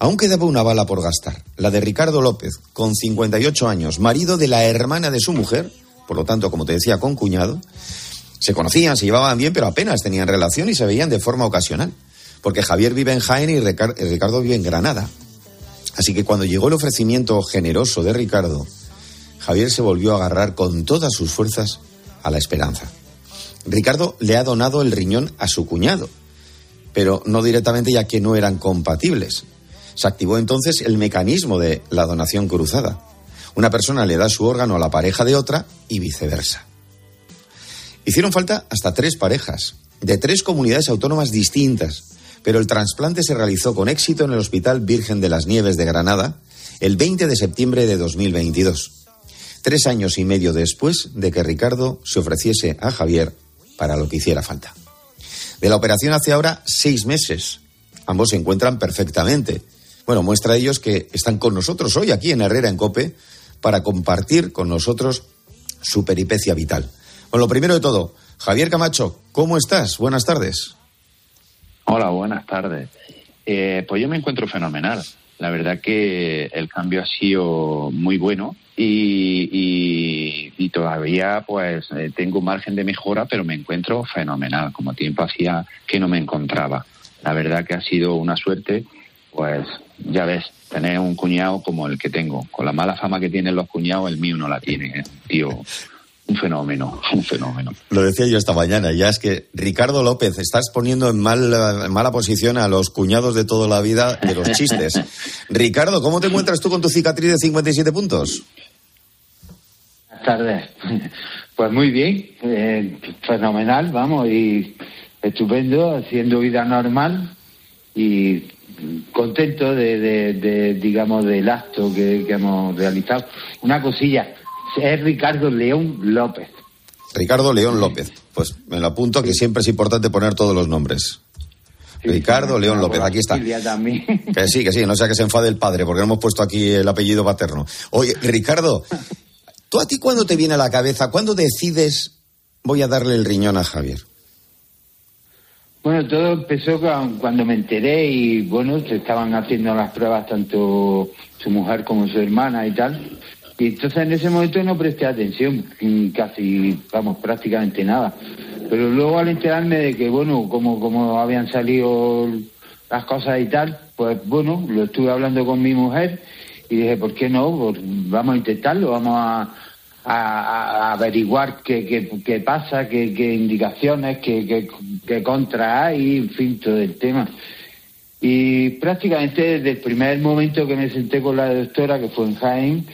Aún quedaba una bala por gastar, la de Ricardo López, con 58 años, marido de la hermana de su mujer, por lo tanto, como te decía, con cuñado. Se conocían, se llevaban bien, pero apenas tenían relación y se veían de forma ocasional, porque Javier vive en Jaén y Ricardo vive en Granada. Así que cuando llegó el ofrecimiento generoso de Ricardo, Javier se volvió a agarrar con todas sus fuerzas a la esperanza. Ricardo le ha donado el riñón a su cuñado, pero no directamente ya que no eran compatibles. Se activó entonces el mecanismo de la donación cruzada. Una persona le da su órgano a la pareja de otra y viceversa. Hicieron falta hasta tres parejas, de tres comunidades autónomas distintas, pero el trasplante se realizó con éxito en el Hospital Virgen de las Nieves de Granada el 20 de septiembre de 2022, tres años y medio después de que Ricardo se ofreciese a Javier para lo que hiciera falta. De la operación hace ahora seis meses. Ambos se encuentran perfectamente bueno, muestra ellos que están con nosotros hoy aquí en Herrera en Cope para compartir con nosotros su peripecia vital. Bueno, lo primero de todo, Javier Camacho, ¿cómo estás? Buenas tardes. Hola, buenas tardes. Eh, pues yo me encuentro fenomenal. La verdad que el cambio ha sido muy bueno y, y, todavía pues eh, tengo margen de mejora, pero me encuentro fenomenal. Como tiempo hacía que no me encontraba. La verdad que ha sido una suerte pues ya ves, tener un cuñado como el que tengo. Con la mala fama que tienen los cuñados, el mío no la tiene. ¿eh? Tío, un fenómeno, un fenómeno. Lo decía yo esta mañana, ya es que Ricardo López, estás poniendo en, mal, mala posición a los cuñados de toda la vida de los chistes. [laughs] Ricardo, ¿cómo te encuentras tú con tu cicatriz de 57 puntos? Buenas tardes. Pues muy bien, eh, fenomenal, vamos, y estupendo, haciendo vida normal y contento de, digamos, del acto que, hemos realizado. Una cosilla, es Ricardo León López. Ricardo León López. Pues me lo apunto que siempre es importante poner todos los nombres. Ricardo León López, aquí está. [laughs] Que sí, que sí, no sea que se enfade el padre, porque no hemos puesto aquí el apellido paterno. Oye, Ricardo, [laughs] ¿tú a ti cuándo te viene a la cabeza, cuándo decides voy a darle el riñón a Javier? Bueno, todo empezó cuando me enteré y bueno, se estaban haciendo las pruebas tanto su mujer como su hermana y tal. Y entonces en ese momento no presté atención, casi, vamos, prácticamente nada. Pero luego al enterarme de que, bueno, como, como habían salido las cosas y tal, pues bueno, lo estuve hablando con mi mujer y dije, ¿por qué no? Pues vamos a intentarlo, vamos a, a, averiguar qué, qué, pasa, qué, qué indicaciones, qué, qué, contra hay, en fin, todo el tema. Y prácticamente desde el primer momento que me senté con la doctora, que fue en Jaén,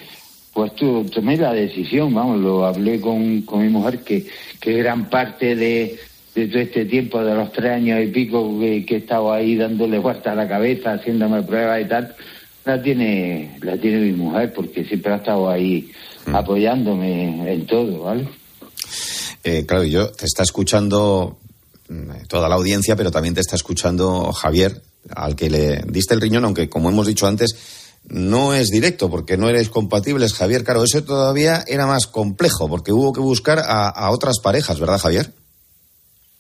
pues tomé la decisión, vamos, lo hablé con, con mi mujer, que, que gran parte de, de todo este tiempo, de los tres años y pico que, que he estado ahí dándole vuelta a la cabeza, haciéndome pruebas y tal, la tiene, la tiene mi mujer, porque siempre ha estado ahí Mm. apoyándome en todo, ¿vale? Eh, claro, yo te está escuchando mm, toda la audiencia, pero también te está escuchando Javier, al que le diste el riñón, aunque como hemos dicho antes, no es directo, porque no eres compatibles, Javier. Claro, eso todavía era más complejo, porque hubo que buscar a otras parejas, ¿verdad, Javier?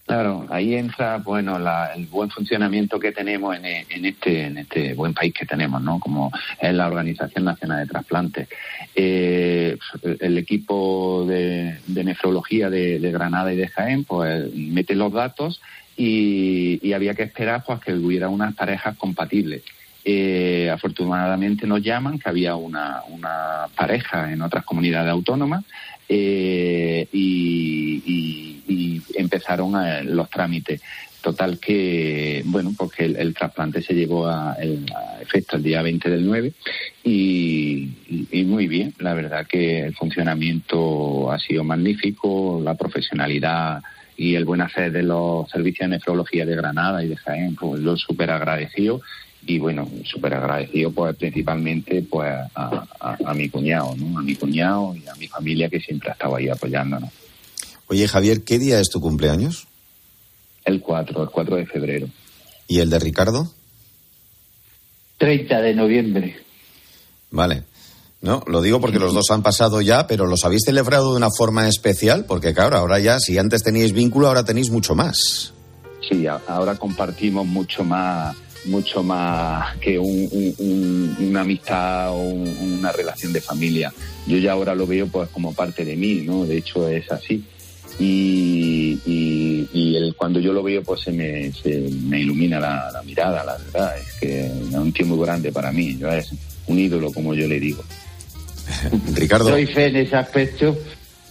Claro, ahí entra, bueno, el buen funcionamiento que tenemos en, este en este buen país que tenemos, ¿no? Como es la Organización Nacional de Trasplantes. Eh, el equipo de, nefrología de, Granada y de Jaén, pues mete los datos y, había que esperar pues que hubiera unas parejas compatibles. Eh, afortunadamente nos llaman que había una pareja en otras comunidades autónomas eh, y, empezaron los trámites. Total que, bueno, porque el, trasplante se llevó a, efecto el día 20 del 9 y, muy bien, la verdad que el funcionamiento ha sido magnífico, la profesionalidad y el buen hacer de los servicios de nefrología de Granada y de Jaén, pues lo súper agradecido y bueno, súper agradecido pues principalmente pues a, mi cuñado, ¿no? A mi cuñado y a mi familia que siempre ha estado ahí apoyándonos. Oye, Javier, ¿qué día es tu cumpleaños? El 4, el 4 de febrero. ¿Y el de Ricardo? 30 de noviembre. Vale. No, lo digo porque los dos han pasado ya, pero los habéis celebrado de una forma especial, porque claro, ahora ya, si antes teníais vínculo, ahora tenéis mucho más. Sí, ahora compartimos mucho más mucho más que una amistad o una relación de familia. Yo ya ahora lo veo pues como parte de mí, ¿no? De hecho es así. Y, y, el, cuando yo lo veo pues se me, se me ilumina la, mirada, la verdad. Es que es un tío muy grande para mí, yo es un ídolo como yo le digo. [laughs] Ricardo. Doy fe en ese aspecto,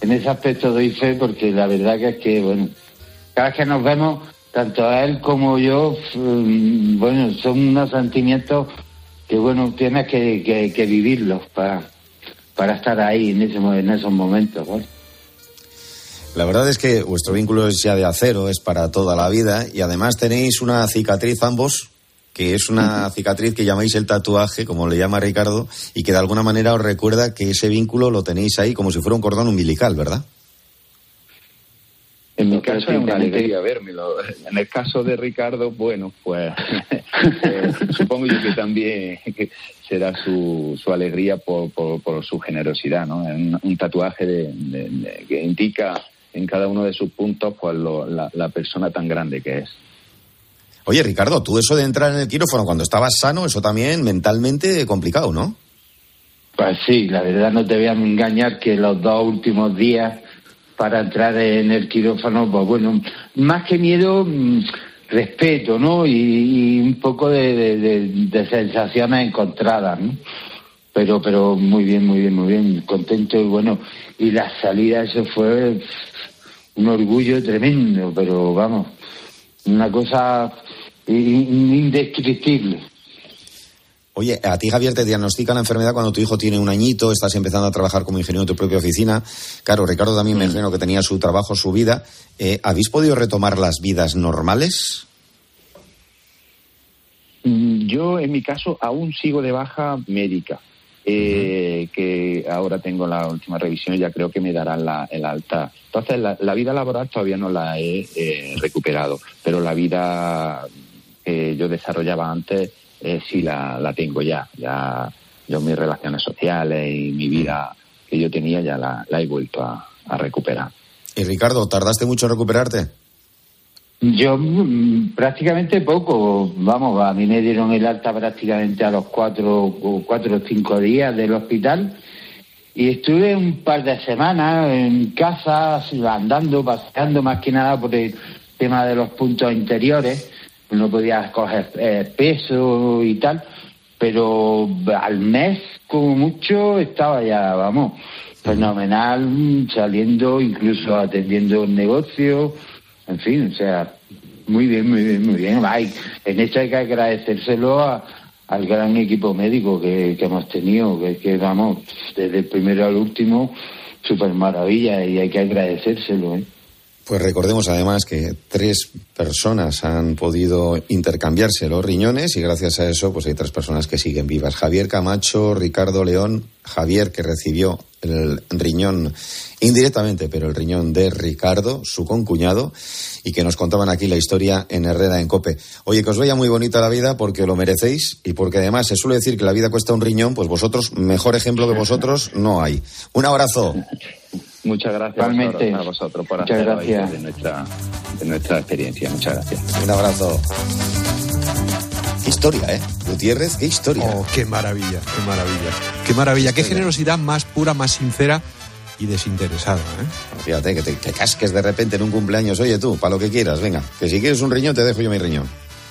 en ese aspecto doy fe porque la verdad que es que, bueno, cada vez que nos vemos tanto a él como yo, mm, bueno, son unos sentimientos que, bueno, tienes que, que, vivirlos para, para estar ahí en, ese, en esos momentos. La verdad es que vuestro vínculo es ya de acero, es para toda la vida y además tenéis una cicatriz ambos que es una cicatriz que llamáis el tatuaje, como le llama Ricardo, y que de alguna manera os recuerda que ese vínculo lo tenéis ahí como si fuera un cordón umbilical, ¿verdad? En mi caso es una alegría vérmelo. En el caso de Ricardo, bueno, pues [laughs] eh, supongo yo que también será su, su alegría por, por, su generosidad, ¿no? Un, un tatuaje de, que indica en cada uno de sus puntos pues la, la persona tan grande que es. Oye, Ricardo, tú eso de entrar en el quirófano cuando estabas sano, eso también mentalmente complicado, ¿no? Pues sí, la verdad no te voy a engañar que los dos últimos días para entrar en el quirófano, pues bueno, más que miedo, mm, respeto, ¿no? Y, un poco de, sensaciones encontradas, ¿no? Pero, pero muy bien, muy bien, muy bien, contento y bueno, y la salida, eso fue un orgullo tremendo, pero vamos, una cosa indescriptible. Oye, a ti Javier te diagnostica la enfermedad cuando tu hijo tiene un añito, estás empezando a trabajar como ingeniero en tu propia oficina. Claro, Ricardo también me mm. imagino que tenía su trabajo, su vida. Eh, ¿Habéis podido retomar las vidas normales? Mm, yo, en mi caso, aún sigo de baja médica. Eh, que ahora tengo la última revisión y ya creo que me darán la, el alta. Entonces, la, vida laboral todavía no la he eh, recuperado, pero la vida que yo desarrollaba antes eh, sí la, la tengo ya. Ya yo mis relaciones sociales y mi vida que yo tenía ya la, he vuelto a, a recuperar. ¿Y Ricardo, tardaste mucho en recuperarte? Yo mm, prácticamente poco, vamos, a mí me dieron el alta prácticamente a los cuatro cuatro o cinco días del hospital y estuve un par de semanas en casa andando, paseando más que nada por el tema de los puntos interiores, no podía coger eh, peso y tal, pero al mes como mucho estaba ya, vamos, fenomenal, saliendo, incluso atendiendo un negocio en fin, o sea, muy bien, muy bien, muy bien. en esto hay que agradecérselo al gran equipo médico que, hemos tenido, que, que, vamos, desde el primero al último, súper maravilla y hay que agradecérselo. ¿eh? Pues recordemos además que tres personas han podido intercambiarse los riñones y gracias a eso pues hay tres personas que siguen vivas. Javier Camacho, Ricardo León, Javier que recibió el riñón indirectamente, pero el riñón de Ricardo, su concuñado, y que nos contaban aquí la historia en Herrera en Cope. Oye, que os vaya muy bonita la vida porque lo merecéis y porque además se suele decir que la vida cuesta un riñón, pues vosotros, mejor ejemplo que vosotros, no hay. Un abrazo. Muchas gracias a vosotros por hacer de nuestra, de nuestra experiencia. Muchas gracias. Un abrazo. Qué historia, ¿eh? Gutiérrez, qué historia. Oh, qué maravilla, qué maravilla. Qué maravilla, qué, generosidad más pura, más sincera y desinteresada, ¿eh? Fíjate, que te casques de repente en un cumpleaños. Oye tú, para lo que quieras, venga. Que si quieres un riñón, te dejo yo mi riñón.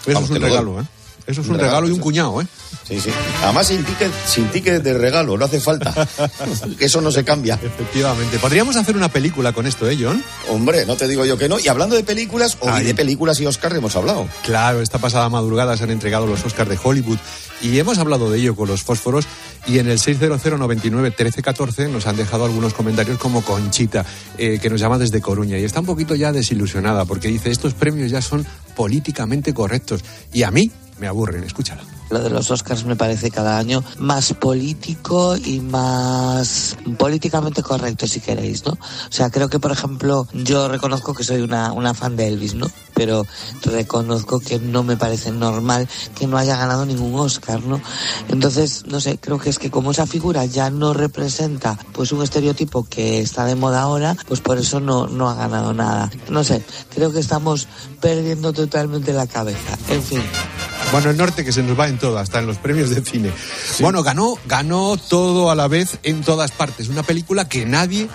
Eso es un regalo, ¿eh? Eso es un, regalo, y un cuñado, ¿eh? Sí, sí. Además sin ticket, sin ticket de regalo, no hace falta. [laughs] eso no se cambia. Efectivamente. Podríamos hacer una película con esto, ¿eh, John? Hombre, no te digo yo que no. Y hablando de películas, hoy de películas y Oscar hemos hablado. Claro, esta pasada madrugada se han entregado los Oscars de Hollywood y hemos hablado de ello con los fósforos y en el 600 99 1314 nos han dejado algunos comentarios como Conchita, eh, que nos llama desde Coruña y está un poquito ya desilusionada porque dice estos premios ya son políticamente correctos. Y a mí me aburren. Escúchala. Lo de los Oscars me parece cada año más político y más políticamente correcto, si queréis, ¿no? O sea, creo que, por ejemplo, yo reconozco que soy una, una fan de Elvis, ¿no? Pero reconozco que no me parece normal que no haya ganado ningún Oscar, ¿no? Entonces, no sé, creo que es que como esa figura ya no representa pues un estereotipo que está de moda ahora, pues por eso no, no ha ganado nada. No sé, creo que estamos perdiendo totalmente la cabeza. En fin. Bueno, el norte que se nos va en todo, hasta en los premios de cine. Bueno, ganó, ganó todo a la vez en todas partes. Una película que nadie,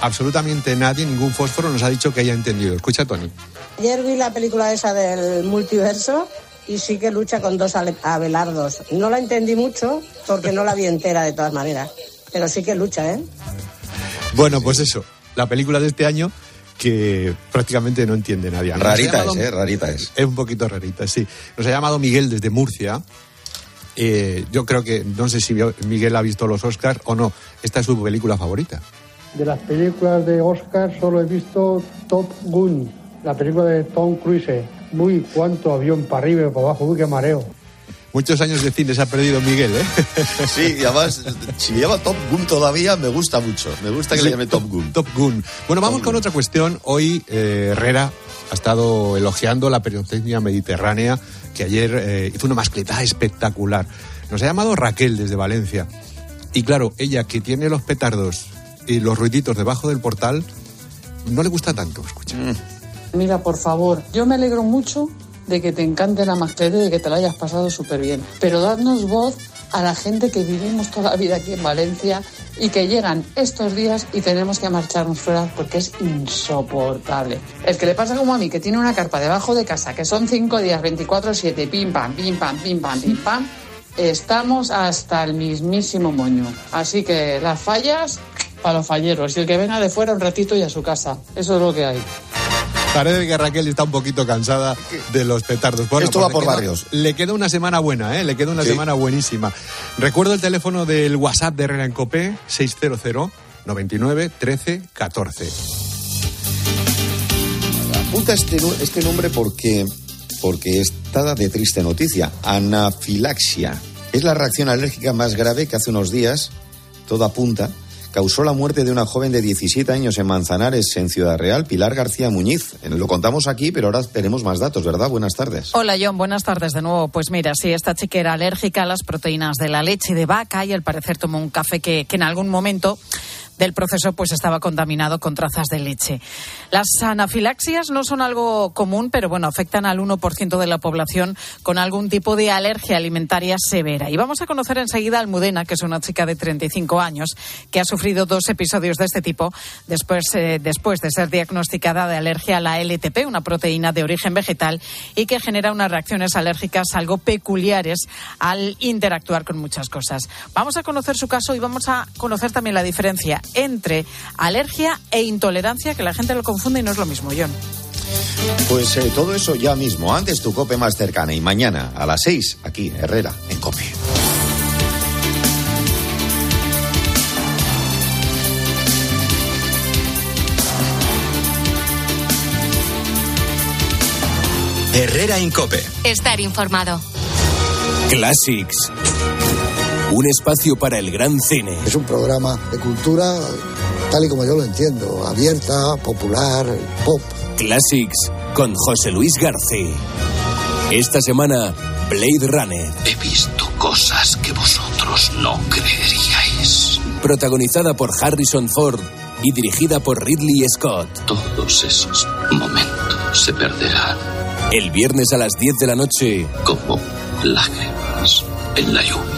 absolutamente nadie, ningún fósforo nos ha dicho que haya entendido. Escucha, Tony. Ayer vi la película esa del multiverso y sí que lucha con dos abelardos. No la entendí mucho porque no la vi entera de todas maneras, pero sí que lucha, ¿eh? Bueno, pues eso, la película de este año que prácticamente no entiende nadie. Nos Rarita llamado- es, ¿eh? Rarita es. Es un poquito rarita, sí. Nos ha llamado Miguel desde Murcia. Eh, yo creo que, no sé si Miguel ha visto los Oscars o no. Esta es su película favorita. De las películas de Oscar solo he visto Top Gun, la película de Tom Cruise. Uy, cuánto avión para arriba y para abajo, uy, qué mareo. Muchos años de cine se ha perdido Miguel, ¿eh? [laughs] Sí, y además, si llama Top Gun todavía, me gusta mucho. Me gusta que Sí, le llame Top Gun. Top Gun. Bueno, vamos con otra cuestión. Hoy eh, Herrera ha estado elogiando la pirotecnia mediterránea, que ayer eh, hizo una mascleta espectacular. Nos ha llamado Raquel desde Valencia. Y claro, ella que tiene los petardos y los ruiditos debajo del portal, no le gusta tanto. Escucha. Mira, por favor, yo me alegro mucho de que te encante la mascleta y de que te la hayas pasado súper bien. Pero dadnos voz a la gente que vivimos toda la vida aquí en Valencia y que llegan estos días y tenemos que marcharnos fuera porque es insoportable. El que le pasa como a mí, que tiene una carpa debajo de casa, que son cinco días, 24-7, pim pam, pim pam, pim pam, pim pam, estamos hasta el mismísimo moño. Así que las fallas para los falleros y el que venga de fuera un ratito y a su casa. Eso es lo que hay. Parece que Raquel está un poquito cansada de los petardos. Esto va le por queda- barrios. Le queda una semana buena, ¿eh? Le queda una Sí. semana buenísima. Recuerdo el teléfono del WhatsApp de Herrera en Copé, 600 99 13 14. Apunta este, este nombre porque, porque está de triste noticia. Anafilaxia. Es la reacción alérgica más grave que hace unos días, todo apunta, causó la muerte de una joven de 17 años en Manzanares, en Ciudad Real, Pilar García Muñiz. Eh, Lo contamos aquí, pero ahora tenemos más datos, ¿verdad? Buenas tardes. Hola John, buenas tardes de nuevo. Pues mira, sí, esta chica era alérgica a las proteínas de la leche de vaca y al parecer tomó un café que, que en algún momento del proceso pues estaba contaminado con trazas de leche. Las anafilaxias no son algo común, pero bueno, afectan al 1% de la población con algún tipo de alergia alimentaria severa. Y vamos a conocer enseguida a Almudena, que es una chica de 35 años que ha sufrido dos episodios de este tipo después, eh, después de ser diagnosticada de alergia a la LTP, una proteína de origen vegetal y que genera unas reacciones alérgicas algo peculiares al interactuar con muchas cosas. Vamos a conocer su caso y vamos a conocer también la diferencia entre alergia e intolerancia, que la gente lo confunde y no es lo mismo, John. Pues eh, todo eso ya mismo. Antes tu cope más cercana y mañana a las 6 aquí, Herrera, en Cope. Herrera Incope. Estar informado. Classics. Un espacio para el gran cine. Es un programa de cultura tal y como yo lo entiendo, abierta, popular, pop. Classics con José Luis García. Esta semana, Blade Runner. He visto cosas que vosotros no creeríais. Protagonizada por Harrison Ford y dirigida por Ridley Scott. Todos esos momentos se perderán El viernes a las 10 de la noche como lágrimas en la lluvia.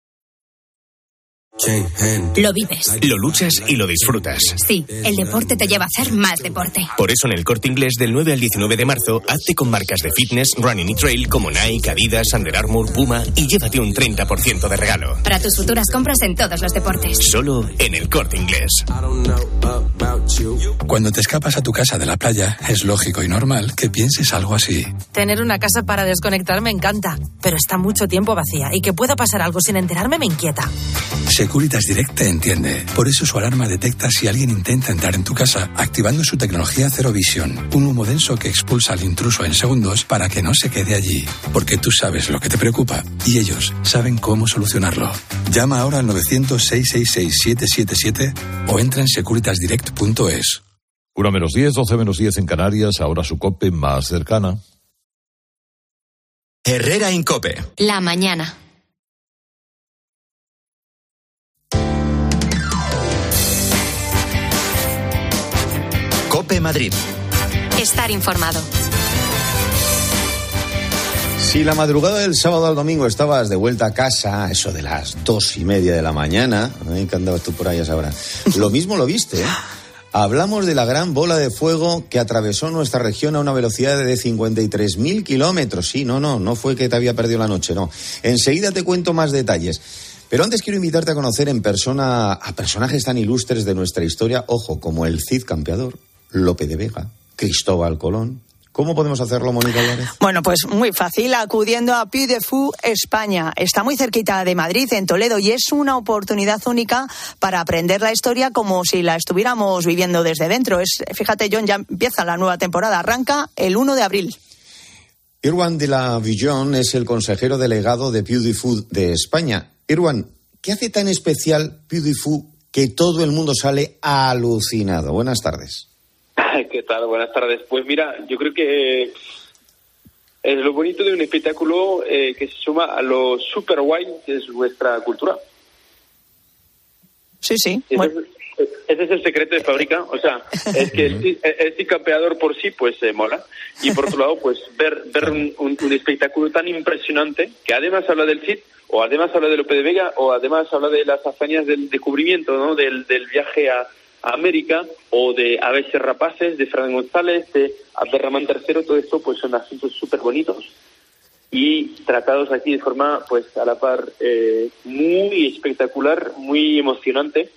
Lo vives. Lo luchas y lo disfrutas. Sí, el deporte te lleva a hacer más deporte. Por eso en el corte inglés del 9 al 19 de marzo, hazte con marcas de fitness, running y trail como Nike, Adidas, Under Armour, Puma y llévate un 30% de regalo. Para tus futuras compras en todos los deportes. Solo en el corte inglés. Cuando te escapas a tu casa de la playa, es lógico y normal que pienses algo así. Tener una casa para desconectar me encanta, pero está mucho tiempo vacía y que pueda pasar algo sin enterarme me inquieta. Securitas Direct te entiende. Por eso su alarma detecta si alguien intenta entrar en tu casa, activando su tecnología Zero Vision, un humo denso que expulsa al intruso en segundos para que no se quede allí. Porque tú sabes lo que te preocupa y ellos saben cómo solucionarlo. Llama ahora al 900-666-777 o entra en securitasdirect.es. Una menos 10, 12 menos 10 en Canarias, ahora su cope más cercana. Herrera Incope. La mañana. Cope Madrid. Estar informado. Si la madrugada del sábado al domingo estabas de vuelta a casa, eso de las dos y media de la mañana, ¿eh? que andabas tú por ahí a sabrás, lo mismo lo viste, ¿eh? Hablamos de la gran bola de fuego que atravesó nuestra región a una velocidad de 53.000 kilómetros. Sí, no, no, no fue que te había perdido la noche, no. Enseguida te cuento más detalles. Pero antes quiero invitarte a conocer en persona a personajes tan ilustres de nuestra historia, ojo, como el Cid Campeador, Lope de Vega, Cristóbal Colón. ¿Cómo podemos hacerlo, Mónica Álvarez? Bueno, pues muy fácil, acudiendo a Puy de Fou, España. Está muy cerquita de Madrid, en Toledo, y es una oportunidad única para aprender la historia como si la estuviéramos viviendo desde dentro. Es, fíjate, John, ya empieza la nueva temporada, arranca el 1 de abril. Irwan de la Villon es el consejero delegado de Puy de Fou de España. Irwan, ¿qué hace tan especial Puy de Fou que todo el mundo sale alucinado? Buenas tardes. [laughs] ¿Qué tal? Buenas tardes. Pues mira, yo creo que es lo bonito de un espectáculo eh, que se suma a lo super guay que es nuestra cultura. Sí, sí. Ese, es, ese es el secreto de fábrica. O sea, es que el, el, el campeador por sí, pues eh, mola. Y por otro lado, pues ver, ver un, un, un, espectáculo tan impresionante que además habla del CID, o además habla de Lope de Vega, o además habla de las hazañas del descubrimiento, ¿no? Del, del viaje a, a América, o de Aves Rapaces, de Fran González, de Abderramán III, todo esto pues son asuntos súper bonitos y tratados aquí de forma pues a la par eh, muy espectacular, muy emocionante,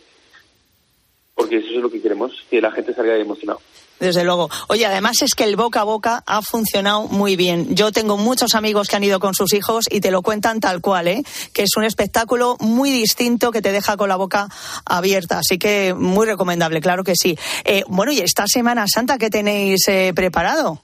porque eso es lo que queremos, que la gente salga emocionado. Desde luego. Oye, además es que el boca a boca ha funcionado muy bien. Yo tengo muchos amigos que han ido con sus hijos y te lo cuentan tal cual, ¿eh? Que es un espectáculo muy distinto que te deja con la boca abierta. Así que muy recomendable, claro que sí. Eh, bueno, y esta Semana Santa, ¿qué tenéis eh, preparado?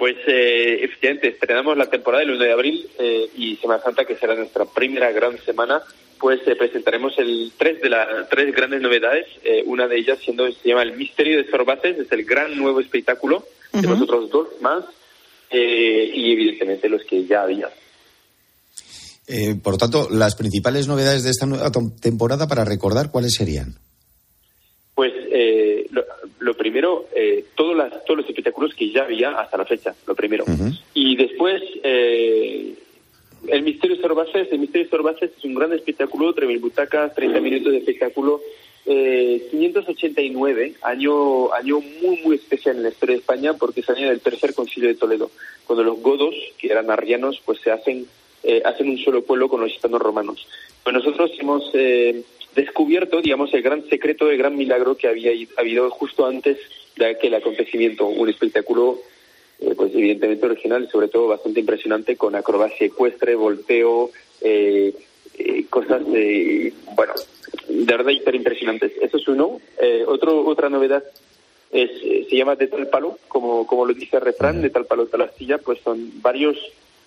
Pues eh, efectivamente, estrenamos la temporada del 1 de abril eh, y Semana Santa, que será nuestra primera gran semana, pues eh, presentaremos el tres de las tres grandes novedades, eh, una de ellas siendo se llama El Misterio de Sorbaces, es el gran nuevo espectáculo uh -huh. de los otros dos más eh, y evidentemente los que ya había. Eh, por tanto, las principales novedades de esta nueva temporada para recordar cuáles serían. Pues eh, lo, lo, primero, eh, todos, las, todos los espectáculos que ya había hasta la fecha, lo primero. Uh -huh. Y después, eh, el Misterio de Sorbaces, el Misterio es un gran espectáculo, 3.000 butacas, 30 minutos de espectáculo. Eh, 589, año, año muy, muy especial en la historia de España porque es año del tercer concilio de Toledo, cuando los godos, que eran arrianos, pues se hacen, eh, hacen un solo pueblo con los hispanos romanos. Pues nosotros hemos eh, descubierto, digamos, el gran secreto, el gran milagro que había habido justo antes de aquel acontecimiento, un espectáculo eh, pues evidentemente original y sobre todo bastante impresionante con acrobacia ecuestre, volteo, eh, eh, cosas de, bueno, de verdad hiper impresionantes. Eso es uno. Eh, otro, otra novedad es, eh, se llama de tal palo, como, como lo dice el refrán, de tal palo tal astilla, pues son varios,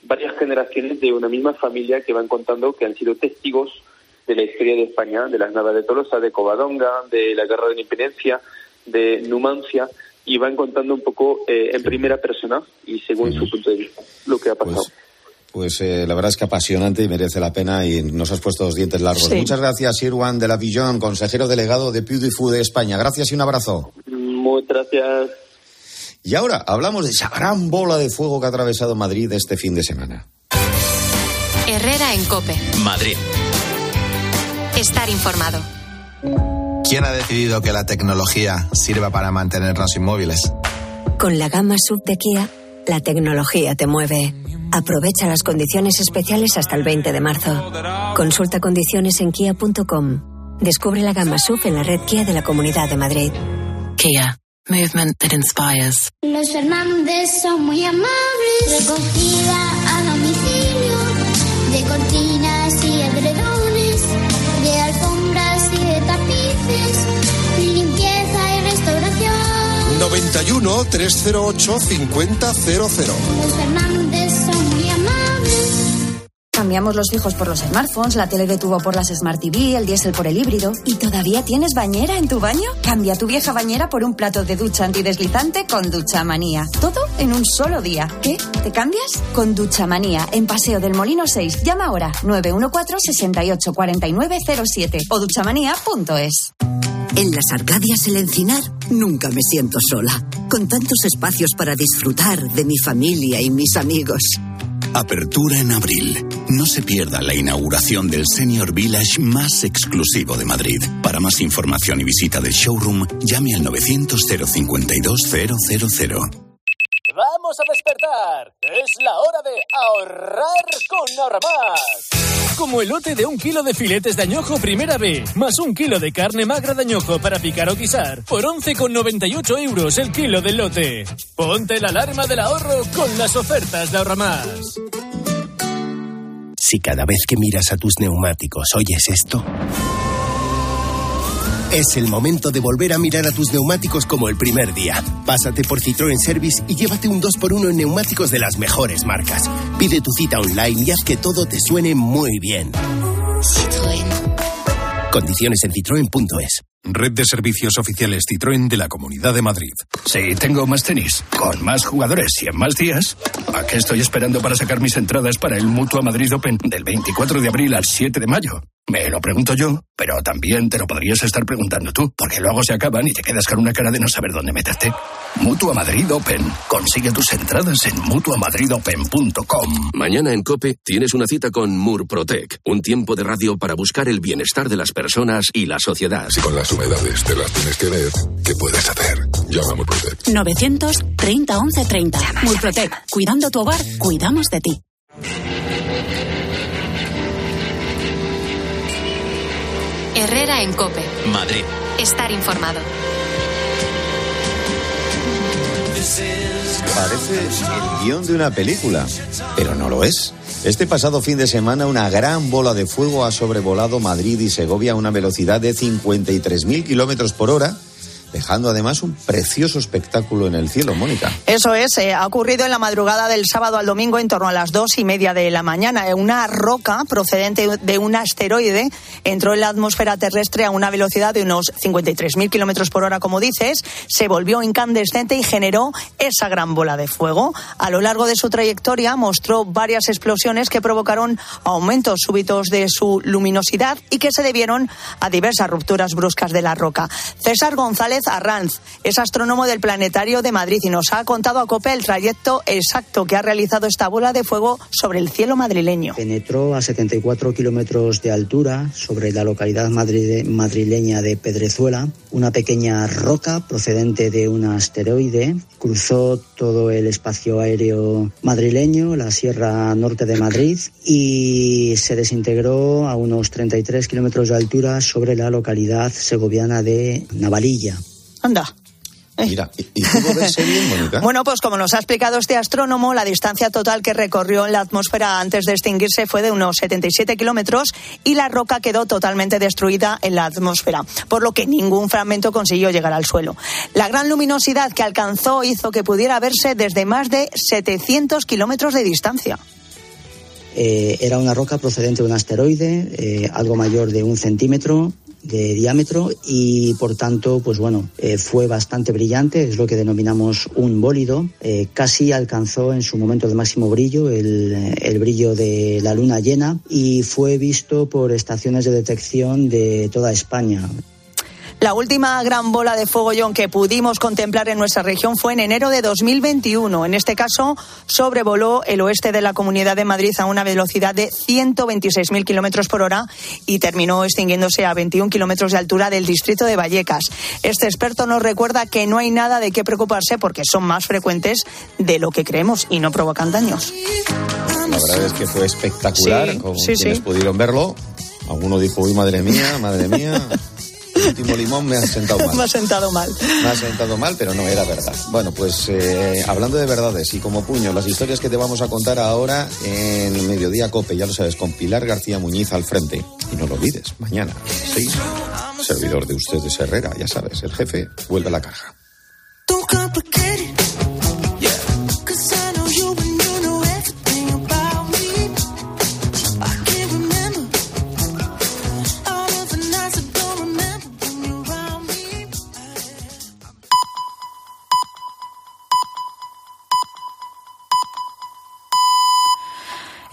varias generaciones de una misma familia que van contando que han sido testigos de la historia de España, de las Navas de Tolosa, de Covadonga, de la Guerra de la Independencia, de Numancia, y van contando un poco eh, en primera persona y según su punto de vista lo que ha pasado. Pues, pues eh, la verdad es que apasionante y merece la pena y nos has puesto los dientes largos. Sí. Muchas gracias, Irwan de la Villón, consejero delegado de Puy de España. Gracias y un abrazo. Muchas gracias. Y ahora hablamos de esa gran bola de fuego que ha atravesado Madrid este fin de semana. Herrera en Cope. Madrid. Estar informado. ¿Quién ha decidido que la tecnología sirva para mantenernos inmóviles? Con la gama sub de Kia, la tecnología te mueve. Aprovecha las condiciones especiales hasta el 20 de marzo. Consulta condiciones en kia.com. Descubre la gama sub en la red Kia de la Comunidad de Madrid. Kia. Movement that inspires. Los Fernández son muy amables. Recogida a domicilio de 91 308 5000. Cambiamos los fijos por los smartphones, la tele de tubo por las Smart TV, el diésel por el híbrido. ¿Y todavía tienes bañera en tu baño? Cambia tu vieja bañera por un plato de ducha antideslizante con Ducha Manía. Todo en un solo día. ¿Qué? ¿Te cambias? Con Ducha Manía, en Paseo del Molino 6. Llama ahora 914-684907 o duchamanía.es. En las Arcadias El Encinar nunca me siento sola, con tantos espacios para disfrutar de mi familia y mis amigos. Apertura en abril. No se pierda la inauguración del Senior Village más exclusivo de Madrid. Para más información y visita del showroom, llame al 900 052 000. Vamos a despertar. Es la hora de ahorrar con Ahorramás. Como el lote de un kilo de filetes de añojo primera B, más un kilo de carne magra de añojo para picar o guisar, por 11,98 euros el kilo del lote. Ponte la alarma del ahorro con las ofertas de Ahorramás. Si cada vez que miras a tus neumáticos oyes esto... Es el momento de volver a mirar a tus neumáticos como el primer día. Pásate por Citroën Service y llévate un 2x1 en neumáticos de las mejores marcas. Pide tu cita online y haz que todo te suene muy bien. Condiciones en citroen.es. Red de servicios oficiales Citroën de la Comunidad de Madrid. Si tengo más tenis, con más jugadores y en más días, ¿a qué estoy esperando para sacar mis entradas para el Mutua Madrid Open del 24 de abril al 7 de mayo? Me lo pregunto yo, pero también te lo podrías estar preguntando tú, porque luego se acaban y te quedas con una cara de no saber dónde meterte. Mutua Madrid Open. Consigue tus entradas en mutuamadridopen.com. Mañana en COPE tienes una cita con Murprotec, un tiempo de radio para buscar el bienestar de las personas y la sociedad. Si con las humedades te las tienes que leer, ¿qué puedes hacer? Llama a Murprotec. 930 11 30. Murprotec. Cuidando tu hogar, cuidamos de ti. Herrera en Cope. Madrid. Estar informado. Parece el guion de una película, pero no lo es. Este pasado fin de semana una gran bola de fuego ha sobrevolado Madrid y Segovia a una velocidad de 53.000 kilómetros por hora dejando además un precioso espectáculo en el cielo, Mónica. Eso es, eh, ha ocurrido en la madrugada del sábado al domingo en torno a las dos y media de la mañana. Una roca procedente de un asteroide entró en la atmósfera terrestre a una velocidad de unos 53.000 kilómetros por hora, como dices, se volvió incandescente y generó esa gran bola de fuego. A lo largo de su trayectoria mostró varias explosiones que provocaron aumentos súbitos de su luminosidad y que se debieron a diversas rupturas bruscas de la roca. César González Arranz es astrónomo del Planetario de Madrid y nos ha contado a COPE el trayecto exacto que ha realizado esta bola de fuego sobre el cielo madrileño. Penetró a 74 kilómetros de altura sobre la localidad madrileña de Pedrezuela, una pequeña roca procedente de un asteroide, cruzó todo el espacio aéreo madrileño, la Sierra Norte de Madrid, y se desintegró a unos 33 kilómetros de altura sobre la localidad segoviana de Navalilla. Anda. Mira, ¿y verse bien, Mónica? [laughs] Bueno, pues como nos ha explicado este astrónomo, la distancia total que recorrió en la atmósfera antes de extinguirse fue de unos 77 kilómetros y la roca quedó totalmente destruida en la atmósfera, por lo que ningún fragmento consiguió llegar al suelo. La gran luminosidad que alcanzó hizo que pudiera verse desde más de 700 kilómetros de distancia. Eh, era una roca procedente de un asteroide, eh, algo mayor de un centímetro, de diámetro y por tanto, pues bueno, eh, fue bastante brillante, es lo que denominamos un bólido. Eh, casi alcanzó en su momento de máximo brillo, el, el, brillo de la luna llena y fue visto por estaciones de detección de toda España. La última gran bola de fuego, John, que pudimos contemplar en nuestra región fue en enero de 2021. En este caso, sobrevoló el oeste de la Comunidad de Madrid a una velocidad de 126.000 kilómetros por hora y terminó extinguiéndose a 21 kilómetros de altura del distrito de Vallecas. Este experto nos recuerda que no hay nada de qué preocuparse porque son más frecuentes de lo que creemos y no provocan daños. La verdad es que fue espectacular, Sí, como sí, quienes sí. pudieron verlo. Alguno dijo, uy, madre mía, madre mía. [laughs] El último limón me ha sentado [laughs] mal. Me ha sentado mal. Me ha sentado mal, pero no era verdad. Bueno, pues eh, hablando de verdades y como puño, las historias que te vamos a contar ahora en Mediodía Cope, ya lo sabes, con Pilar García Muñiz al frente. Y no lo olvides, mañana, sí, servidor de ustedes Herrera, ya sabes, el jefe vuelve a la caja. Don't complicate it.